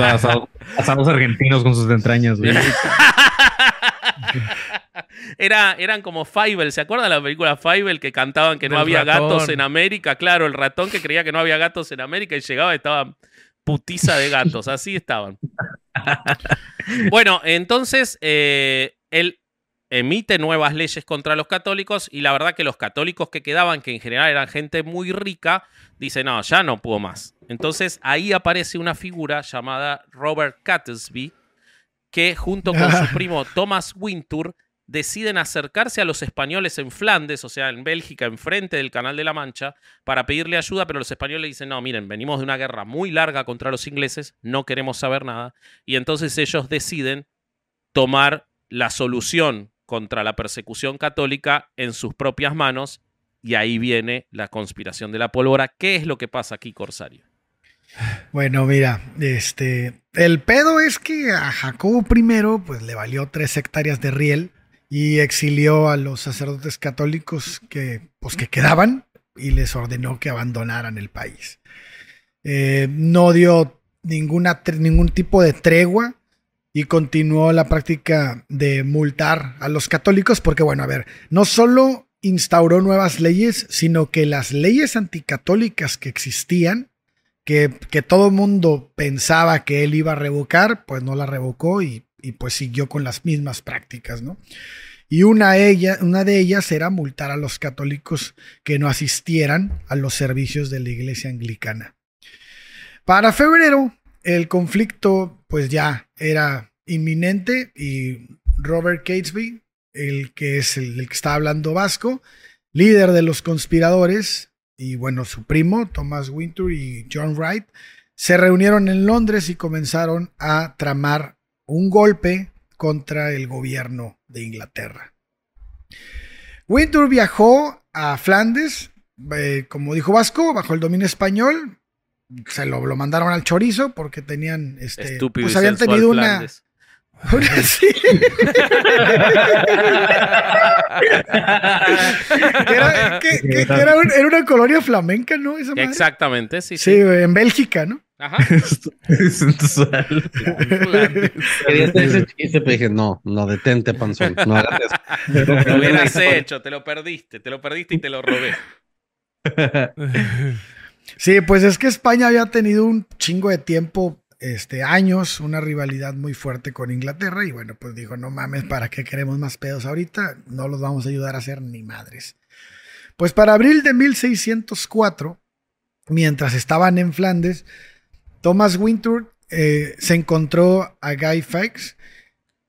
Asados, asados argentinos con sus entrañas, güey. Era, eran como Fievel, ¿se acuerdan de la película Fievel que cantaban que no Del había gatos en América? Claro, el ratón que creía que no había gatos en América y llegaba y estaba putiza de gatos, así estaban. bueno, entonces eh, él emite nuevas leyes contra los católicos y la verdad que los católicos que quedaban, que en general eran gente muy rica, dicen, no, ya no puedo más. Entonces ahí aparece una figura llamada Robert Catesby, que junto con su primo Thomas Wintour deciden acercarse a los españoles en Flandes, o sea, en Bélgica, enfrente del Canal de la Mancha, para pedirle ayuda, pero los españoles dicen, no, miren, venimos de una guerra muy larga contra los ingleses, no queremos saber nada, y entonces ellos deciden tomar la solución contra la persecución católica en sus propias manos, y ahí viene la conspiración de la pólvora. ¿Qué es lo que pasa aquí, Corsario? Bueno, mira, este, el pedo es que a Jacobo I, pues le valió tres hectáreas de riel y exilió a los sacerdotes católicos que, pues, que quedaban y les ordenó que abandonaran el país. Eh, no dio ninguna, ningún tipo de tregua y continuó la práctica de multar a los católicos porque, bueno, a ver, no solo instauró nuevas leyes, sino que las leyes anticatólicas que existían, que, todo mundo pensaba que él iba a revocar, pues no la revocó y, pues siguió con las mismas prácticas, ¿no? Y una de ellas era multar a los católicos que no asistieran a los servicios de la iglesia anglicana. Para febrero, el conflicto pues ya era inminente y Robert Catesby, el que es el, el que está hablando vasco, líder de los conspiradores, y bueno, su primo, Thomas Winter y John Wright, se reunieron en Londres y comenzaron a tramar un golpe contra el gobierno de Inglaterra. Winter viajó a Flandes, eh, como dijo Vasco, bajo el dominio español. Se lo, lo mandaron al chorizo porque tenían, este, Estúpido pues habían tenido una, Flandes. Sí. Que era, que- que- que era un- era una colonia flamenca, ¿no? Esa. Exactamente, sí, sí. En Bélgica, ¿no? Ajá. Quería hacer ese chiste, pero dije, no, no, detente, panzón. No hagas eso. Lo hubieras hecho, te lo perdiste, te lo perdiste y te lo robé. Sí, pues es que España había tenido un chingo de tiempo, este, años, una rivalidad muy fuerte con Inglaterra y bueno, pues dijo, no mames, ¿para qué queremos más pedos ahorita? No los vamos a ayudar a hacer ni madres. Pues para abril de 1604, mientras estaban en Flandes, Thomas Winter eh, se encontró a Guy Fawkes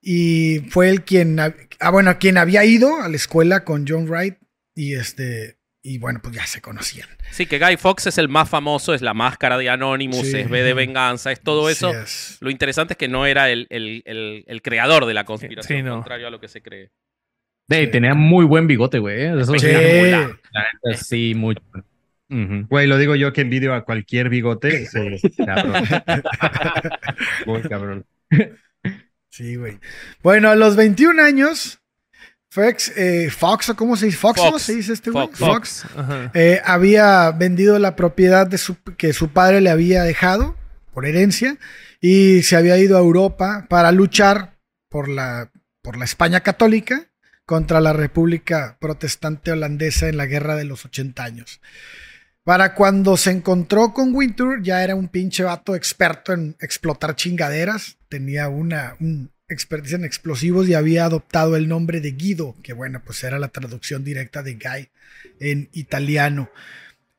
y fue el quien, ah, bueno, quien había ido a la escuela con John Wright y este, y bueno, pues ya se conocían. Sí, que Guy Fox es el más famoso, es la máscara de Anonymous, Sí. es B de venganza, es todo eso. Es. Lo interesante es que no era el, el- el- el creador de la conspiración, Sí, no. contrario a lo que se cree. Ey, tenía muy buen bigote, güey. ¿eh? Eso Sí. La neta, sí, mucho. Güey, lo digo yo que envidio a cualquier bigote. Sí, cabrón. Muy cabrón. Sí, güey. Bueno, a los 21 años, Fox, eh, Fox, ¿o cómo se dice? Fox. ¿Se dice este güey? Fox. Eh, había vendido la propiedad de su, que su padre le había dejado por herencia y se había ido a Europa para luchar por la, por la España católica contra la República Protestante Holandesa en la Guerra de los 80 años. Para cuando se encontró con Winter, ya era un pinche vato experto en explotar chingaderas. Tenía una un expertise en explosivos y había adoptado el nombre de Guido, que bueno, pues era la traducción directa de Guy en italiano.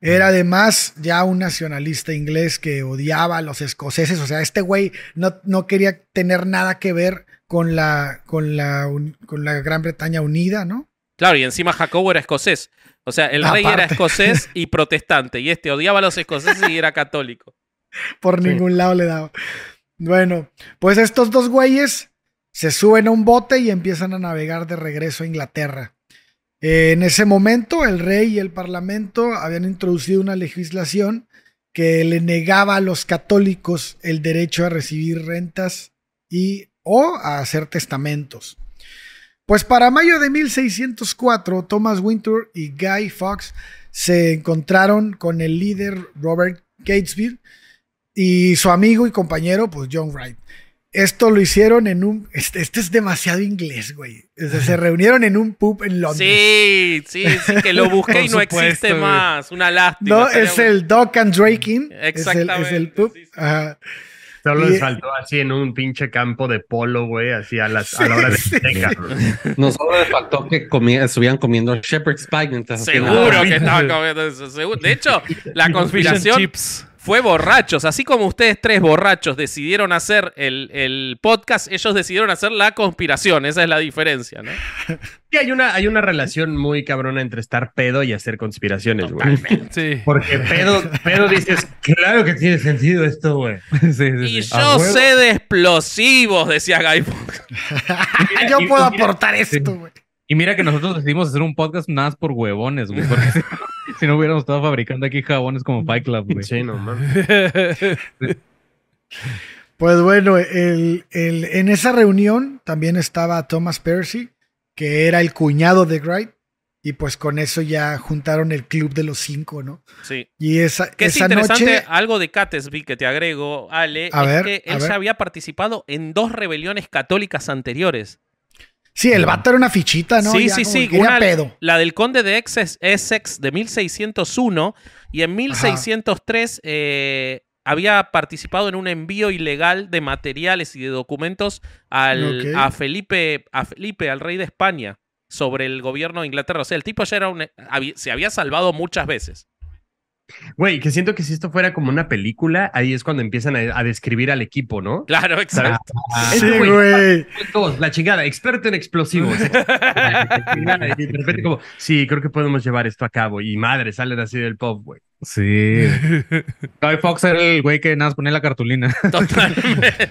Era además ya un nacionalista inglés que odiaba a los escoceses. O sea, este güey no, no quería tener nada que ver con la, con la, con la Gran Bretaña unida, ¿no? Claro, y encima Jacobo era escocés. O sea, el rey era escocés y protestante, y este odiaba a los escoceses y era católico. Por ningún lado le daba. Bueno, pues estos dos güeyes se suben a un bote y empiezan a navegar de regreso a Inglaterra. Eh, en ese momento, el rey y el parlamento habían introducido una legislación que le negaba a los católicos el derecho a recibir rentas y o a hacer testamentos. Pues para mayo de 1604, Thomas Winter y Guy Fawkes se encontraron con el líder Robert Catesby y su amigo y compañero, pues John Wright. Esto lo hicieron en un. Este, este es demasiado inglés, güey. O sea, se reunieron en un pub en Londres. Sí, sí, sí, que lo busqué y no supuesto, existe güey. más. Una lástima. No, es el Dock and Draking. Es el, es el Exactamente, pub. sí, sí. Ajá. Solo Y- les faltó así en un pinche campo de polo, güey, así a, las, a la hora de Sí. No solo les faltó que comía- estuvieran comiendo Shepherd's Pie mientras Seguro que estaban comiendo eso. seguro. De hecho, la conspiración chips. Fue borrachos. Así como ustedes tres borrachos decidieron hacer el, el podcast, ellos decidieron hacer la conspiración. Esa es la diferencia, ¿no? Sí, hay una, hay una relación muy cabrona entre estar pedo y hacer conspiraciones, güey. Sí. Porque pedo, pedo dices, claro que tiene sentido esto, güey. Sí, sí, Y sí. yo sé de explosivos, decía Guy Fawkes. Yo y- puedo mira- aportar esto, güey. Y mira que nosotros decidimos hacer un podcast nada más por huevones, güey. Porque si, no hubiéramos estado fabricando aquí jabones como Fight Club, güey. Sí, no. Pues bueno, el- el- en esa reunión también estaba Thomas Percy, que era el cuñado de Wright. Y pues con eso ya juntaron el club de los cinco, ¿no? Sí. Y esa, Que es esa interesante, noche. algo de Catesby que te agrego, Ale, A es ver, que él ya había participado en dos rebeliones católicas anteriores. Sí, el vato era una fichita, ¿no? Sí, Ya sí, sí. una- pedo. La del conde de Essex, Essex de 1601 y en 1603 eh, había participado en un envío ilegal de materiales y de documentos al, a, Felipe, a Felipe, al rey de España, sobre el gobierno de Inglaterra. O sea, el tipo ya era un, había- se había salvado muchas veces. Güey, que siento que si esto fuera como una película, ahí es cuando empiezan a, a describir al equipo, ¿no? Claro, exacto. Sí, Este güey, la chingada, experto en explosivos. y de repente como, sí, creo que podemos llevar esto a cabo. Y madre, salen así del pop, güey. Sí. Guy Fox era el güey que nada más ponía la cartulina. Totalmente.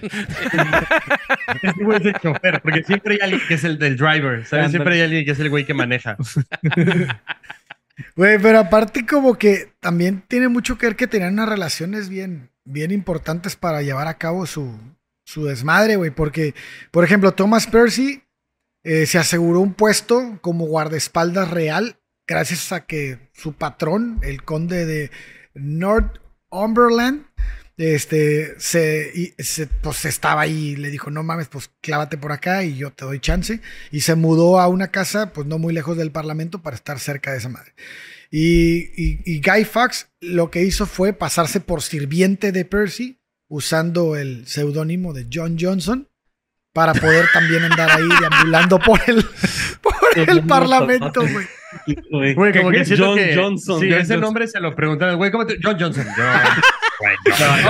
Este güey es el chofer, porque siempre hay alguien que es el del driver, ¿sabes? Siempre hay alguien que es el güey que maneja. Güey, pero aparte como que también tiene mucho que ver que tenían unas relaciones bien, bien importantes para llevar a cabo su, su desmadre, güey. Porque, por ejemplo, Thomas Percy eh, se aseguró un puesto como guardaespaldas real gracias a que su patrón, el conde de Northumberland, este, se, y se- pues estaba ahí y le dijo, no mames, pues clávate por acá y yo te doy chance. Y se mudó a una casa, pues no muy lejos del parlamento para estar cerca de esa madre. Y, y- y Guy Fawkes lo que hizo fue pasarse por sirviente de Percy usando el seudónimo de John Johnson para poder también andar ahí deambulando por el, por el parlamento, güey. Güey, como que siento John que Johnson. Sí, John ese Johnson. nombre se lo preguntaron. Güey, ¿cómo te...? John Johnson. John.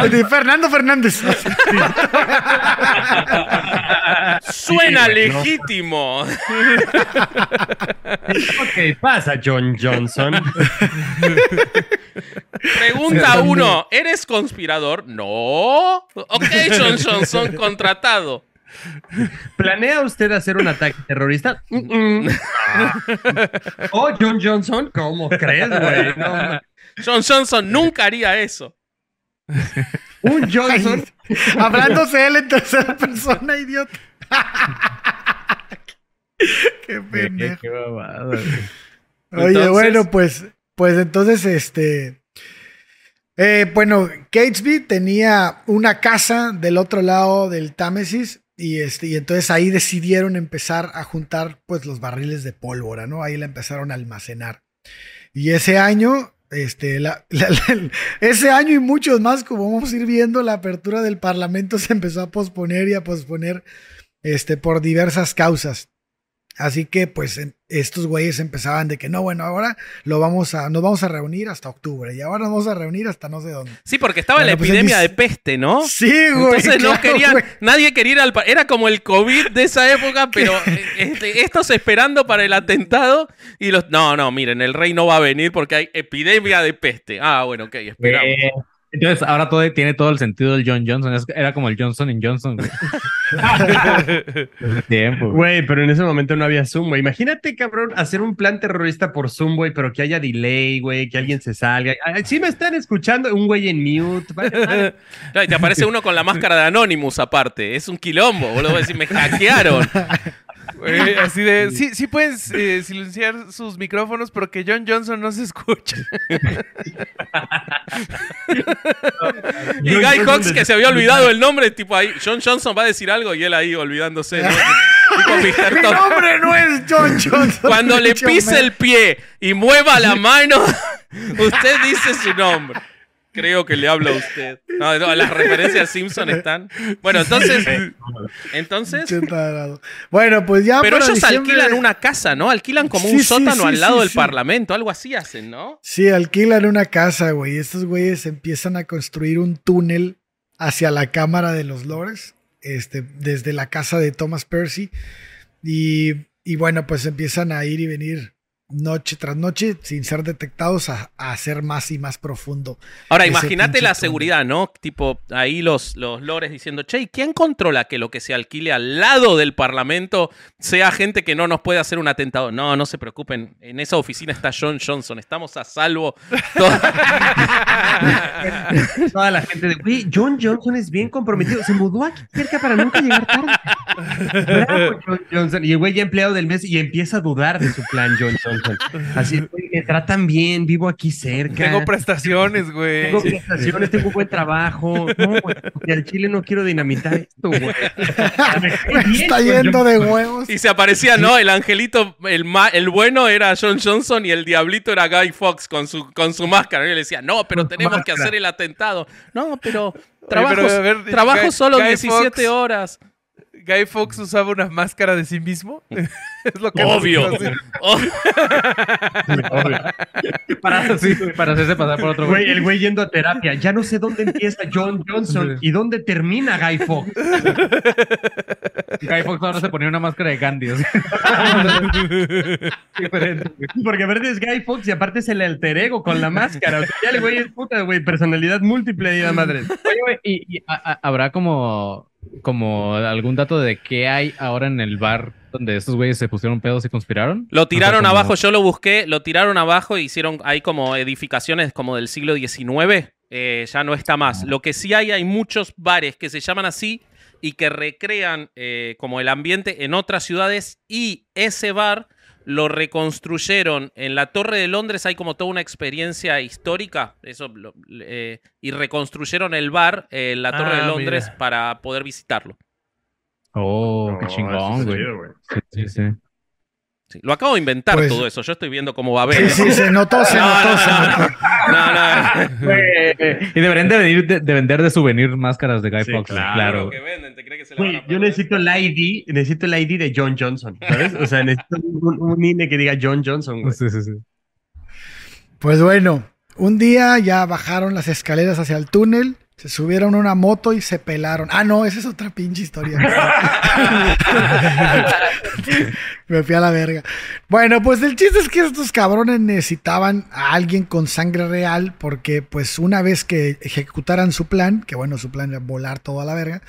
De Fernando Fernández. Suena legítimo. ¿Qué pasa, John Johnson? Pregunta uno, ¿eres conspirador? No. Ok, John Johnson, contratado. ¿Planea usted hacer un ataque terrorista? Mm-mm. Oh, John Johnson, ¿cómo crees, güey? No, John Johnson nunca haría eso. Un Johnson. Hablándose él en tercera persona, idiota. Qué pendejo. Qué babada, güey. Oye, Entonces- bueno, pues, pues entonces, este. eh, bueno, Catesby tenía una casa del otro lado del Támesis. Y, este, y entonces ahí decidieron empezar a juntar pues los barriles de pólvora, ¿no? Ahí la empezaron a almacenar. Y ese año, este, la- ese año y muchos más, como vamos a ir viendo, la apertura del Parlamento se empezó a posponer y a posponer este, por diversas causas. Así que pues en- estos güeyes empezaban de que no, bueno, ahora lo vamos a, nos vamos a reunir hasta octubre y ahora nos vamos a reunir hasta no sé dónde. Sí, porque estaba Bueno, la pues, epidemia de peste, ¿no? Sí, güey. Entonces no querían, güey. nadie quería ir al Era como el COVID de esa época, pero eh, este, estos esperando para el atentado y los. No, no, miren, el rey no va a venir porque hay epidemia de peste. Ah, bueno, ok, esperamos. Eh, Entonces, ahora todo tiene todo el sentido del John Johnson. Era como el Johnson en Johnson, güey. Tiempo. Güey, pero en ese momento no había Zoom, güey. Imagínate, cabrón, hacer un plan terrorista por Zoom, güey, pero que haya delay, güey, que alguien se salga. Sí me están escuchando, un güey en mute. vale, vale. Claro, y te aparece uno con la máscara de Anonymous aparte. Es un quilombo, boludo. Voy a decir, me hackearon. Güey, así de. Sí, sí pueden eh, silenciar sus micrófonos, pero que John Johnson no se escucha. Y Guy Hawks, que se había olvidado el nombre, tipo ahí, John Johnson va a decir algo y él ahí olvidándose. ¿no? Tipo Mi nombre no es John Johnson. Cuando le pise el pie y mueva la mano, usted dice su nombre. Creo que le habla a usted. No, no, las referencias Simpson están. Bueno, entonces. Entonces. Bueno, pues ya. Pero ellos diciembre- alquilan una casa, ¿no? Alquilan como Sí, un sí, sótano sí, al lado del parlamento, algo así hacen, ¿no? Sí, alquilan una casa, güey. Estos güeyes empiezan a construir un túnel hacia la Cámara de los Lores, este, desde la casa de Thomas Percy. Y, y bueno, pues empiezan a ir y venir noche tras noche sin ser detectados a, a hacer más y más profundo. Ahora, imagínate la seguridad, ¿no? Tipo, ahí los, los lores diciendo, che, ¿y quién controla que lo que se alquile al lado del parlamento sea gente que no nos puede hacer un atentado? No, no se preocupen. En esa oficina está John Johnson. Estamos a salvo. Toda la gente de, güey, John Johnson es bien comprometido. Se mudó aquí cerca para nunca llegar tarde. Bravo, John Johnson. Y el güey ya empleado del mes y empieza a dudar de su plan, John Johnson. Así, güey, me tratan bien, vivo aquí cerca. Tengo prestaciones, güey. Tengo prestaciones, tengo un buen trabajo. No, güey, y al chile no quiero dinamitar esto, güey. Está yendo de huevos. Y se aparecía, ¿no? El angelito, el, ma- el bueno era John Johnson y el diablito era Guy Fox con su, con su máscara. Y le decía, no, pero tenemos que hacer el atentado. No, pero Oye, trabajo, pero, a ver, trabajo Guy- solo Guy 17 Fawkes- horas. Guy Fox usaba una máscara de sí mismo. es lo que Obvio. Oh, Para, sí, para hacerse pasar por otro Güey, güey. el güey yendo a terapia. Ya no sé dónde empieza John Johnson y dónde termina Guy Fawkes. Guy Fox ahora se ponía una máscara de Gandhi. Diferente. Porque a ver es Guy Fawkes y aparte es el alter ego con la máscara. O sea, ya el güey es puta, güey, personalidad múltiple de madre. Oye, güey, ¿y, y a- a- habrá como, como algún dato de qué hay ahora en el bar donde estos güeyes se pusieron pedos y conspiraron? Lo tiraron abajo, yo lo busqué, lo tiraron abajo e hicieron, hay como edificaciones como del siglo XIX, eh, ya no está más. Lo que sí hay, hay muchos bares que se llaman así y que recrean eh, como el ambiente en otras ciudades y ese bar lo reconstruyeron en la Torre de Londres, hay como toda una experiencia histórica, eso, lo- eh, y reconstruyeron el bar eh, en la Torre Ah, de Londres mira. para poder visitarlo. Oh, qué chingón, güey. Sí, sí. Sí, lo acabo de inventar Pues- todo eso, yo estoy viendo cómo va a ver. Sí, sí, se notó, se No, notó, no, se no, notó. No, no. Y deberían de, venir, de, de vender de souvenir máscaras de Guy Sí, Fox. claro. Claro. Lo que venden, ¿te crees que se la van Güey, a yo necesito el ID, necesito el ID de John Johnson, ¿sabes? O sea, necesito un, un INE que diga John Johnson, güey. Sí, sí, sí. Pues bueno, un día ya bajaron las escaleras hacia el túnel, se subieron a una moto y se pelaron. Ah, no, esa es otra pinche historia. Me fui a la verga. Bueno, pues el chiste es que estos cabrones necesitaban a alguien con sangre real porque pues una vez que ejecutaran su plan, que bueno, su plan era volar todo a la verga,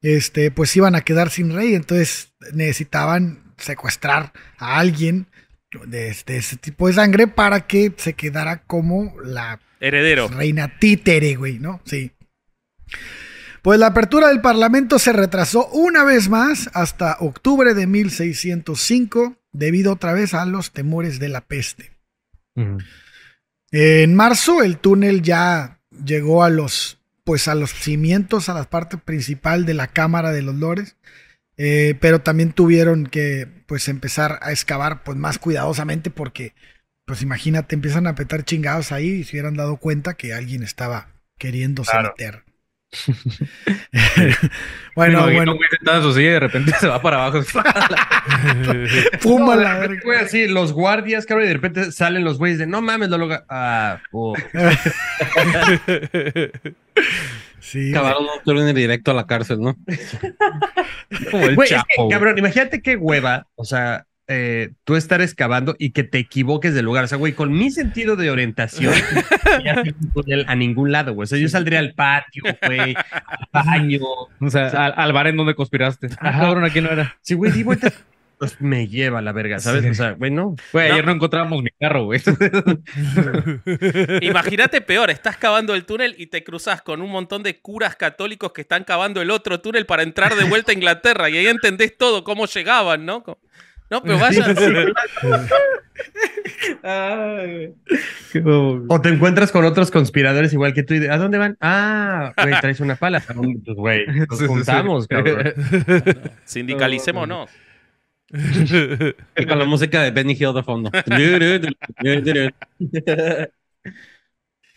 este, pues iban a quedar sin rey, entonces necesitaban secuestrar a alguien de, de ese tipo de sangre para que se quedara como la Heredero. reina títere, güey, ¿no? Sí. Pues la apertura del Parlamento se retrasó una vez más hasta octubre de 1605 debido otra vez a los temores de la peste. En marzo el túnel ya llegó a los pues a los cimientos, a la parte principal de la Cámara de los Lores, eh, pero también tuvieron que pues empezar a excavar pues más cuidadosamente porque pues imagínate empiezan a petar chingados ahí y se hubieran dado cuenta que alguien estaba queriéndose Claro. meter. bueno, Bueno, bueno, un güey sentado en su silla y de repente se va para abajo. puma No, la verga. güey, así, los guardias, cabrón, y de repente salen los güeyes de no mames, lo logra. Ah, oh. Sí, un túnel directo a la cárcel, ¿no? Como el Güey, es chapo. que, cabrón, imagínate qué hueva, o sea, eh, tú estar excavando y que te equivoques de lugar. O sea, güey, con mi sentido de orientación, a ningún lado, güey. O sea, yo saldría al patio, güey, al baño. O sea, al, al bar en donde conspiraste. Ah, Ajá. cabrón, aquí no era. Sí, güey, di vueltas. Pues me lleva a la verga, ¿sabes? Sí. O sea, güey, no. Güey, No. ayer no encontrábamos mi carro, güey. Imagínate peor, estás cavando el túnel y te cruzas con un montón de curas católicos que están cavando el otro túnel para entrar de vuelta a Inglaterra y ahí entendés todo, cómo llegaban, ¿no? No, pero bobo, güey. O te encuentras con otros conspiradores igual que tú y de, ¿a dónde van? Ah, güey, traes una pala. ¿A? Pues, güey, nos sí, sí. juntamos, cabrón. Sindicalicémonos. Y con la música de Benny Hill de fondo.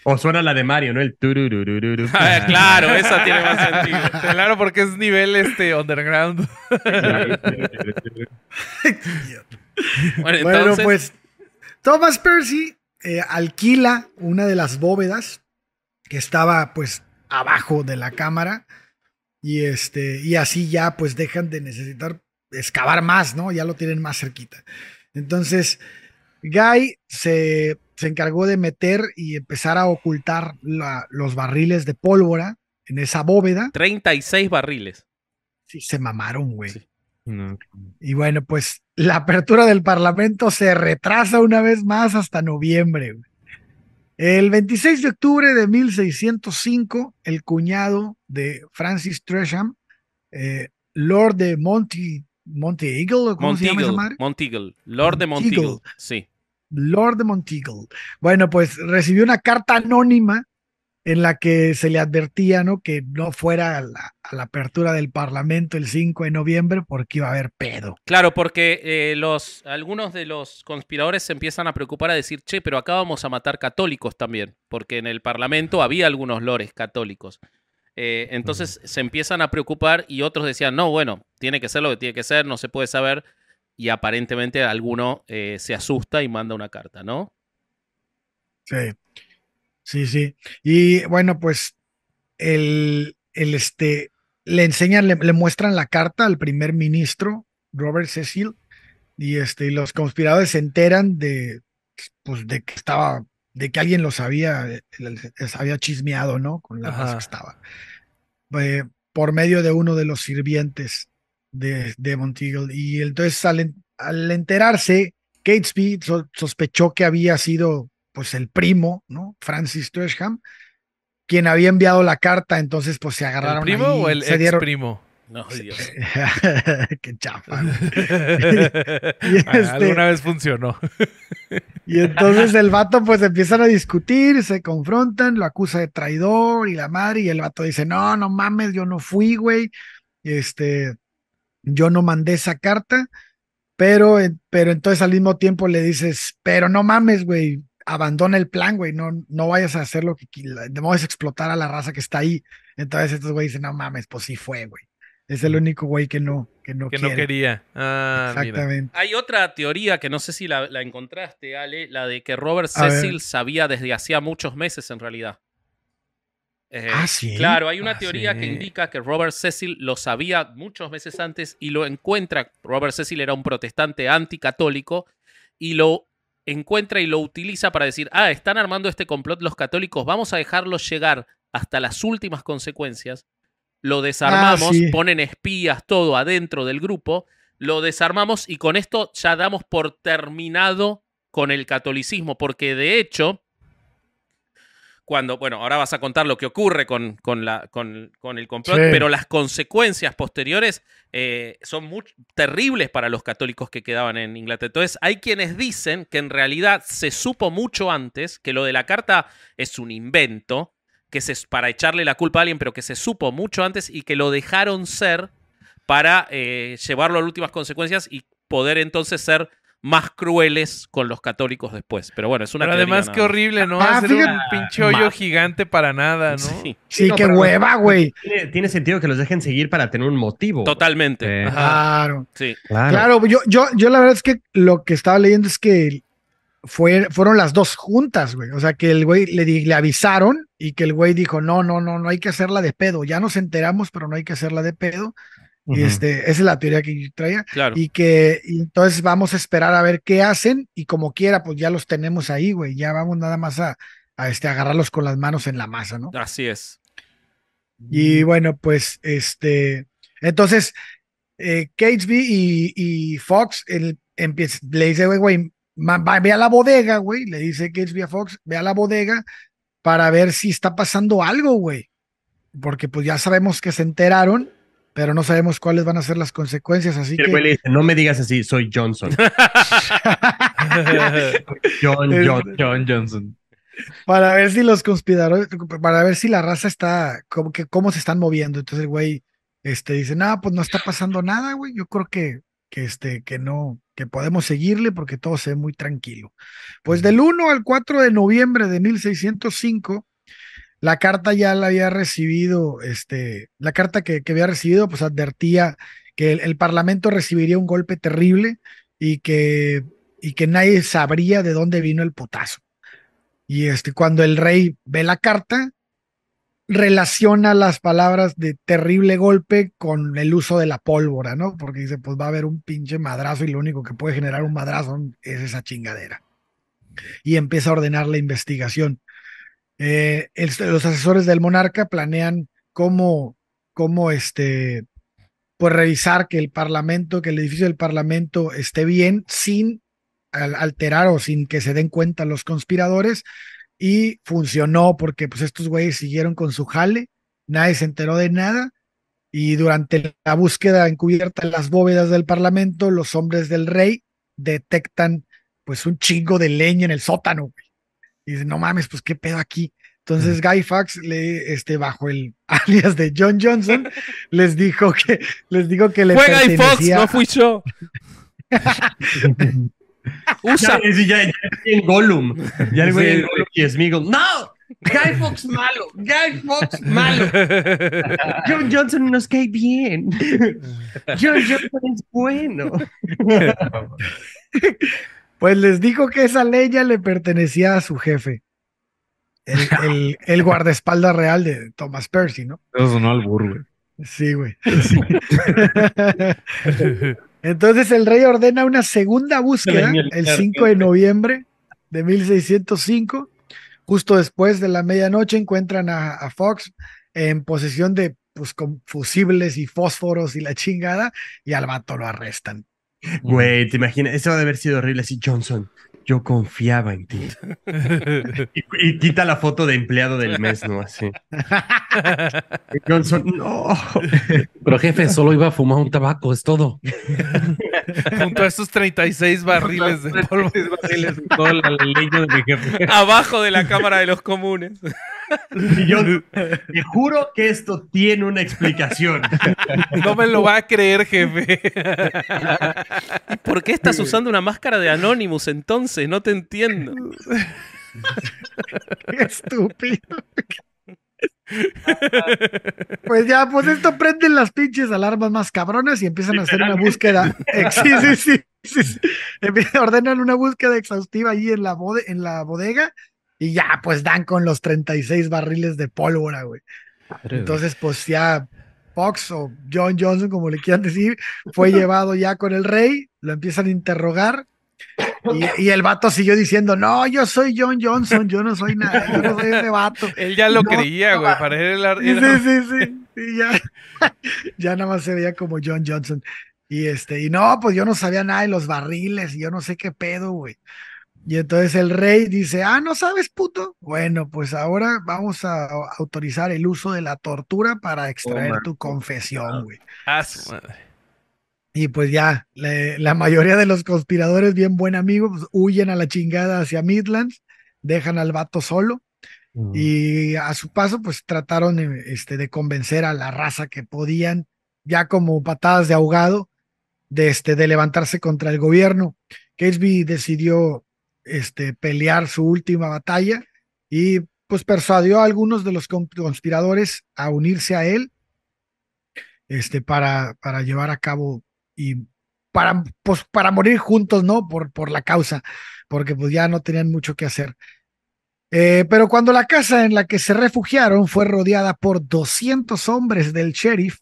O suena la de Mario, ¿no? El turururururu. Ah, claro, esa tiene más sentido. Claro, porque es nivel este underground. Bueno, Bueno, entonces, pues Thomas Percy eh, alquila una de las bóvedas que estaba pues abajo de la cámara y este y así ya pues dejan de necesitar excavar más, ¿no? Ya lo tienen más cerquita. Entonces, Guy se, se encargó de meter y empezar a ocultar la- los barriles de pólvora en esa bóveda. 36 barriles. Sí, se mamaron, güey. Sí. No. Y bueno, pues la apertura del Parlamento se retrasa una vez más hasta noviembre. güey. El 26 de octubre de 1605, el cuñado de Francis Tresham, eh, Lord de Monty, Monty Eagle, ¿o ¿cómo se llama esa Monteagle, madre? Monteagle, Lord de Monteagle. Monteagle. Sí. Lord de Monteagle. Bueno, pues recibió una carta anónima en la que se le advertía, ¿no? Que no fuera a la, a la apertura del Parlamento el 5 de noviembre porque iba a haber pedo. Claro, porque eh, los, algunos de los conspiradores se empiezan a preocupar a decir, che, pero acá vamos a matar católicos también, porque en el Parlamento había algunos lores católicos. Eh, entonces se empiezan a preocupar y otros decían, no, bueno, tiene que ser lo que tiene que ser, no se puede saber. Y aparentemente alguno eh, se asusta y manda una carta, ¿no? Sí, sí, sí. Y bueno, pues el, el este, le enseñan, le, le muestran la carta al primer ministro, Robert Cecil, y este, y los conspiradores se enteran de, pues, de que estaba, de que alguien los había, eh, les había chismeado, ¿no? Con la que estaba. Eh, por medio de uno de los sirvientes de, de Monteagle. Y entonces al, al enterarse, Catesby so- sospechó que había sido pues el primo, ¿no? Francis Tresham, quien había enviado la carta, entonces pues se agarraron ¿El primo ahí, o el se ex dieron- primo? No, Dios. Qué chafa. Y este- Alguna vez funcionó. Y entonces el vato pues empiezan a discutir, se confrontan, lo acusa de traidor y la madre, y el vato dice, no, no mames, yo no fui, güey, este, yo no mandé esa carta, pero, pero entonces al mismo tiempo le dices, pero no mames, güey, abandona el plan, güey, no, no vayas a hacer lo que, no vayas a explotar a la raza que está ahí. Entonces estos güeyes dicen, no mames, pues sí fue, güey. Es el único güey que no, que no Que no quiere. quería. Ah, mira. Exactamente. Hay otra teoría que no sé si la, la encontraste, Ale, la de que Robert A ver. Cecil sabía desde hacía muchos meses en realidad. Eh, Ah, ¿sí? Claro, hay una Ah, teoría que indica que Robert Cecil lo sabía muchos meses antes y lo encuentra. Robert Cecil era un protestante anticatólico y lo encuentra y lo utiliza para decir, ah, están armando este complot los católicos, vamos a dejarlos llegar hasta las últimas consecuencias. Lo desarmamos, Ah, sí. ponen espías, todo adentro del grupo, lo desarmamos y con esto ya damos por terminado con el catolicismo, porque de hecho, cuando, bueno, ahora vas a contar lo que ocurre con, con, la, con, con el complot, Sí. pero las consecuencias posteriores eh, son muy terribles para los católicos que quedaban en Inglaterra. Entonces, hay quienes dicen que en realidad se supo mucho antes que lo de la carta es un invento, que se, para echarle la culpa a alguien, pero que se supo mucho antes y que lo dejaron ser para eh, llevarlo a las últimas consecuencias y poder entonces ser más crueles con los católicos después. Pero bueno, es una Pero además, qué horrible, ¿no? Ah, Hacer fíjate- un pinche hoyo Ma- gigante para nada, ¿no? Sí, Sí, no, qué hueva, güey. Tiene, tiene sentido que los dejen seguir para tener un motivo. totalmente. Eh. Claro. Sí. Claro. Claro, yo, yo, yo la verdad es que lo que estaba leyendo es que fue, fueron las dos juntas, güey. O sea, que el güey le, di- le avisaron y que el güey dijo, no, no, no, no hay que hacerla de pedo. Ya nos enteramos, pero no hay que hacerla de pedo. Y este, esa es la teoría que yo traía. Claro. Y que y entonces vamos a esperar a ver qué hacen y como quiera, pues ya los tenemos ahí, güey. Ya vamos nada más a, a este, agarrarlos con las manos en la masa, ¿no? Así es. Y bueno, pues este, entonces, eh, Catesby y, y Fox el, empieza, le dice, güey, güey, ve a la bodega, güey, le dice Catesby a Fox, ve a la bodega para ver si está pasando algo, güey. Porque pues ya sabemos que se enteraron, pero no sabemos cuáles van a ser las consecuencias, así el güey que... le dice, no me digas así, soy Johnson. John, John. John Johnson. para ver si los conspiradores, para ver si la raza está, como que cómo se están moviendo. Entonces el güey, este, dice, no, pues no está pasando nada, güey. Yo creo que, que este, que no, que podemos seguirle porque todo se ve muy tranquilo. Pues del 1 al 4 de noviembre de 1605, la carta ya la había recibido, este, la carta que, que había recibido, pues advertía que el, Parlamento recibiría un golpe terrible y que, y que nadie sabría de dónde vino el putazo. Y este, cuando el rey ve la carta, relaciona las palabras de terrible golpe con el uso de la pólvora, ¿no? Porque dice, pues va a haber un pinche madrazo y lo único que puede generar un madrazo es esa chingadera. Y empieza a ordenar la investigación. Eh, los asesores del monarca planean cómo, cómo este, pues revisar que el parlamento, que el edificio del parlamento esté bien sin al- alterar o sin que se den cuenta los conspiradores y funcionó porque pues estos güeyes siguieron con su jale, nadie se enteró de nada Y durante la búsqueda encubierta en las bóvedas del Parlamento, los hombres del rey detectan pues un chingo de leña en el sótano. güey. Y dicen, no mames, pues qué pedo aquí. Entonces Guy Fawkes, le, este, bajo el alias de John Johnson, les dijo que les dijo que le Fue Guy Fox, pertenecía no fui yo. Usa. Ya, sí, ya, ya en Gollum. Ya el güey en Gollum y. ¡No! Guy Fox malo. Guy Fox malo. John Johnson nos cae bien. John Johnson es bueno. Pues les dijo que esa leña le pertenecía a su jefe, el, el, el guardaespaldas real de Thomas Percy, ¿no? Eso sonó al burro, güey. Sí, güey. Entonces el rey ordena una segunda búsqueda el 5 de noviembre de 1605. Justo después de la medianoche encuentran a, a Fox en posesión de pues, con fusibles y fósforos y la chingada y al vato lo arrestan. Güey, te imaginas, eso debe haber sido horrible así, Johnson. Yo confiaba en ti. Y, y quita la foto de empleado del mes, ¿no? Así. Johnson, no. Pero jefe, solo iba a fumar un tabaco, es todo. Junto a estos 36 barriles de polvo. Toda la leña de mi jefe. Abajo de la Cámara de los Comunes. Y yo te juro que esto tiene una explicación. No me lo va a creer, jefe. ¿Por qué estás usando una máscara de Anonymous entonces? No te entiendo. Qué estúpido. Pues ya, pues esto prenden las pinches alarmas más cabronas y empiezan a hacer una búsqueda. ex- Sí, sí, sí, sí, sí. Empiezan- Ordenan una búsqueda exhaustiva allí en la, bode- en la bodega y ya, pues dan con los 36 barriles de pólvora, güey. Entonces, pues ya Fox o John Johnson, como le quieran decir, fue llevado ya con el rey, lo empiezan a interrogar y, y el vato siguió diciendo, no, yo soy John Johnson, yo no soy nada, yo no soy ese vato. Él ya lo No, creía, güey. Para él era- Sí, sí, sí, sí. Y ya, ya nada más se veía como John Johnson. Y este, y no, pues yo no sabía nada de los barriles, y yo no sé qué pedo, güey. Y entonces el rey dice, ah, ¿no sabes, puto? Bueno, pues ahora vamos a autorizar el uso de la tortura para extraer tu confesión, güey. Ah. Y pues ya, le- la mayoría de los conspiradores, bien buen amigo, pues, huyen a la chingada hacia Midlands, dejan al vato solo. Y a su paso, pues trataron este, de convencer a la raza que podían, ya como patadas de ahogado, de, este, de levantarse contra el gobierno. Catesby decidió este, pelear su última batalla y pues persuadió a algunos de los con- conspiradores a unirse a él este, para, para llevar a cabo y para, pues, para morir juntos, ¿no? Por, por la causa, porque pues ya no tenían mucho que hacer. Eh, pero cuando la casa en la que se refugiaron fue rodeada por 200 hombres del sheriff,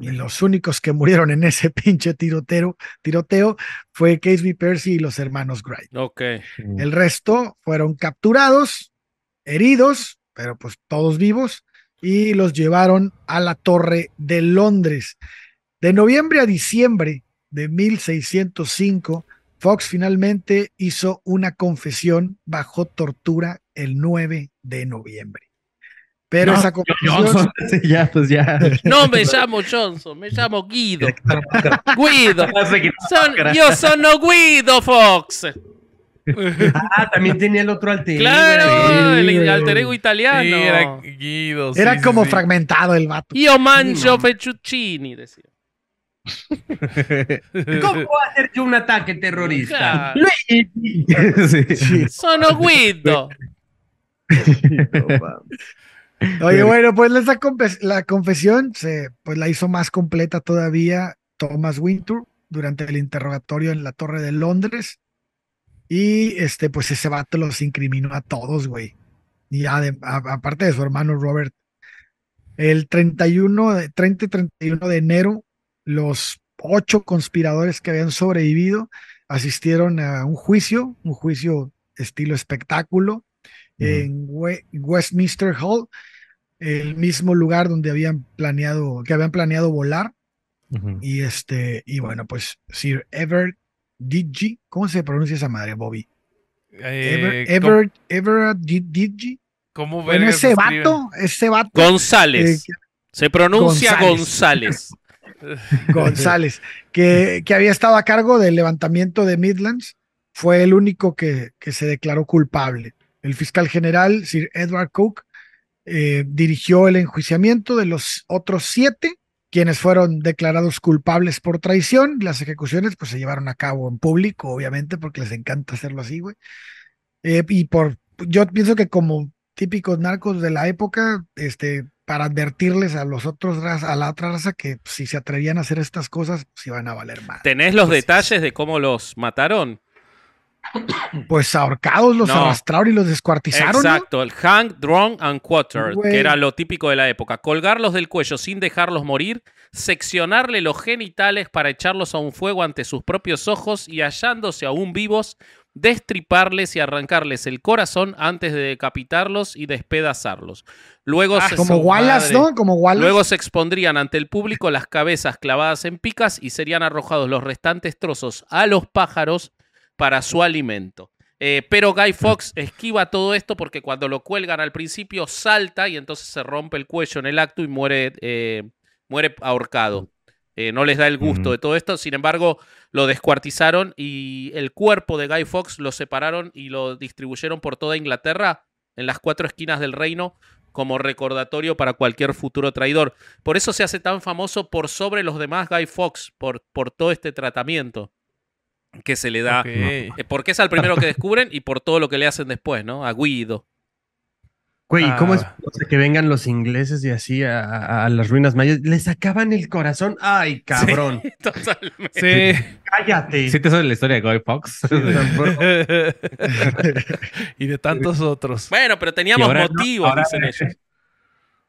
y los únicos que murieron en ese pinche tiroteo, tiroteo fue Casey Percy y los hermanos Gray. Ok. El resto fueron capturados, heridos, pero pues todos vivos, y los llevaron a la Torre de Londres. De noviembre a diciembre de 1605, Fox finalmente hizo una confesión bajo tortura el 9 de noviembre. Pero esa confesión... Johnson, sí, ya, pues ya. No me llamo Johnson, me llamo Guido. Guido. Son, yo sono Guido Fox. Ah, también tenía el otro alter ego, Claro, el güey. alter ego italiano. Sí, era Guido. sí, Era sí, como sí. fragmentado el vato. Io mangio fettuccini, decía. ¿Cómo va a hacer yo un ataque terrorista? Claro. Sí. Sono Guido. Oye, bueno, pues esa la confesión se, pues la hizo más completa todavía Thomas Wintour durante el interrogatorio en la Torre de Londres. Y este, pues ese vato los incriminó a todos, güey. Y aparte de su hermano Robert. El 31 de, 30 y 31 de enero, los ocho conspiradores que habían sobrevivido asistieron a un juicio, un juicio estilo espectáculo, en We- Westminster Hall, el mismo lugar donde habían planeado, que habían planeado volar. Y este, y bueno, pues Sir Everett Didgy, ¿cómo se pronuncia esa madre, Bobby? Eh, Ever, ¿cómo- Everett, Everett Di- Didgy. ¿Cómo, Bueno, ese vato, ese vato. González. eh, Se pronuncia González. González. González, que, que había estado a cargo del levantamiento de Midlands, fue el único que, que se declaró culpable. El fiscal general, Sir Edward Cook, eh, dirigió el enjuiciamiento de los otros siete, quienes fueron declarados culpables por traición. Las ejecuciones pues se llevaron a cabo en público, obviamente, porque les encanta hacerlo así, güey. Eh, y por, yo pienso que como típicos narcos de la época, este, para advertirles a los otros, a la otra raza que si se atrevían a hacer estas cosas, pues iban a valer más. ¿Tenés los detalles de cómo los mataron? Pues ahorcados los No. arrastraron y los descuartizaron. ¿no? Exacto, el hang, drawn and quartered, Güey. que era lo típico de la época. Colgarlos del cuello sin dejarlos morir, seccionarle los genitales para echarlos a un fuego ante sus propios ojos y hallándose aún vivos, destriparles y arrancarles el corazón antes de decapitarlos y despedazarlos. Luego se Ah, Como Wallace. ¿no? Como Wallace. Luego se expondrían ante el público las cabezas clavadas en picas y serían arrojados los restantes trozos a los pájaros para su alimento. Eh, pero Guy Fox esquiva todo esto porque cuando lo cuelgan al principio salta y entonces se rompe el cuello en el acto y muere, eh, muere ahorcado. Eh, no les da el gusto de todo esto, sin embargo lo descuartizaron y el cuerpo de Guy Fox lo separaron y lo distribuyeron por toda Inglaterra en las cuatro esquinas del reino como recordatorio para cualquier futuro traidor. Por eso se hace tan famoso por sobre los demás Guy Fox, por, por todo este tratamiento que se le da. Eh, Porque es al primero que descubren y por todo lo que le hacen después, ¿no? A Guido. Güey, ¿y ¿cómo es Ah. que vengan los ingleses y así a, a- a las ruinas mayas? Le sacaban el corazón. ¡Ay, cabrón! Totalmente. Sí. ¡Cállate! ¿Sí te sabes la historia de Guy Fox? y de tantos otros. Bueno, pero teníamos ahora no, motivos, ahora- dicen ellos.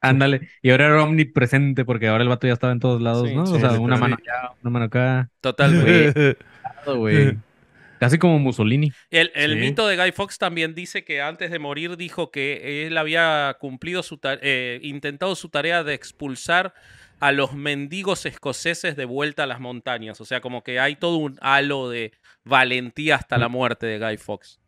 Ándale. Y ahora era omnipresente porque ahora el vato ya estaba en todos lados, Sí, ¿no? sí, o sea, sí, una mano allá, una mano acá. Totalmente. güey. Casi como Mussolini. El, el Sí. mito de Guy Fox también dice que antes de morir dijo que él había cumplido su eh, intentado su tarea de expulsar a los mendigos escoceses de vuelta a las montañas. O sea, como que hay todo un halo de valentía hasta la muerte de Guy Fox.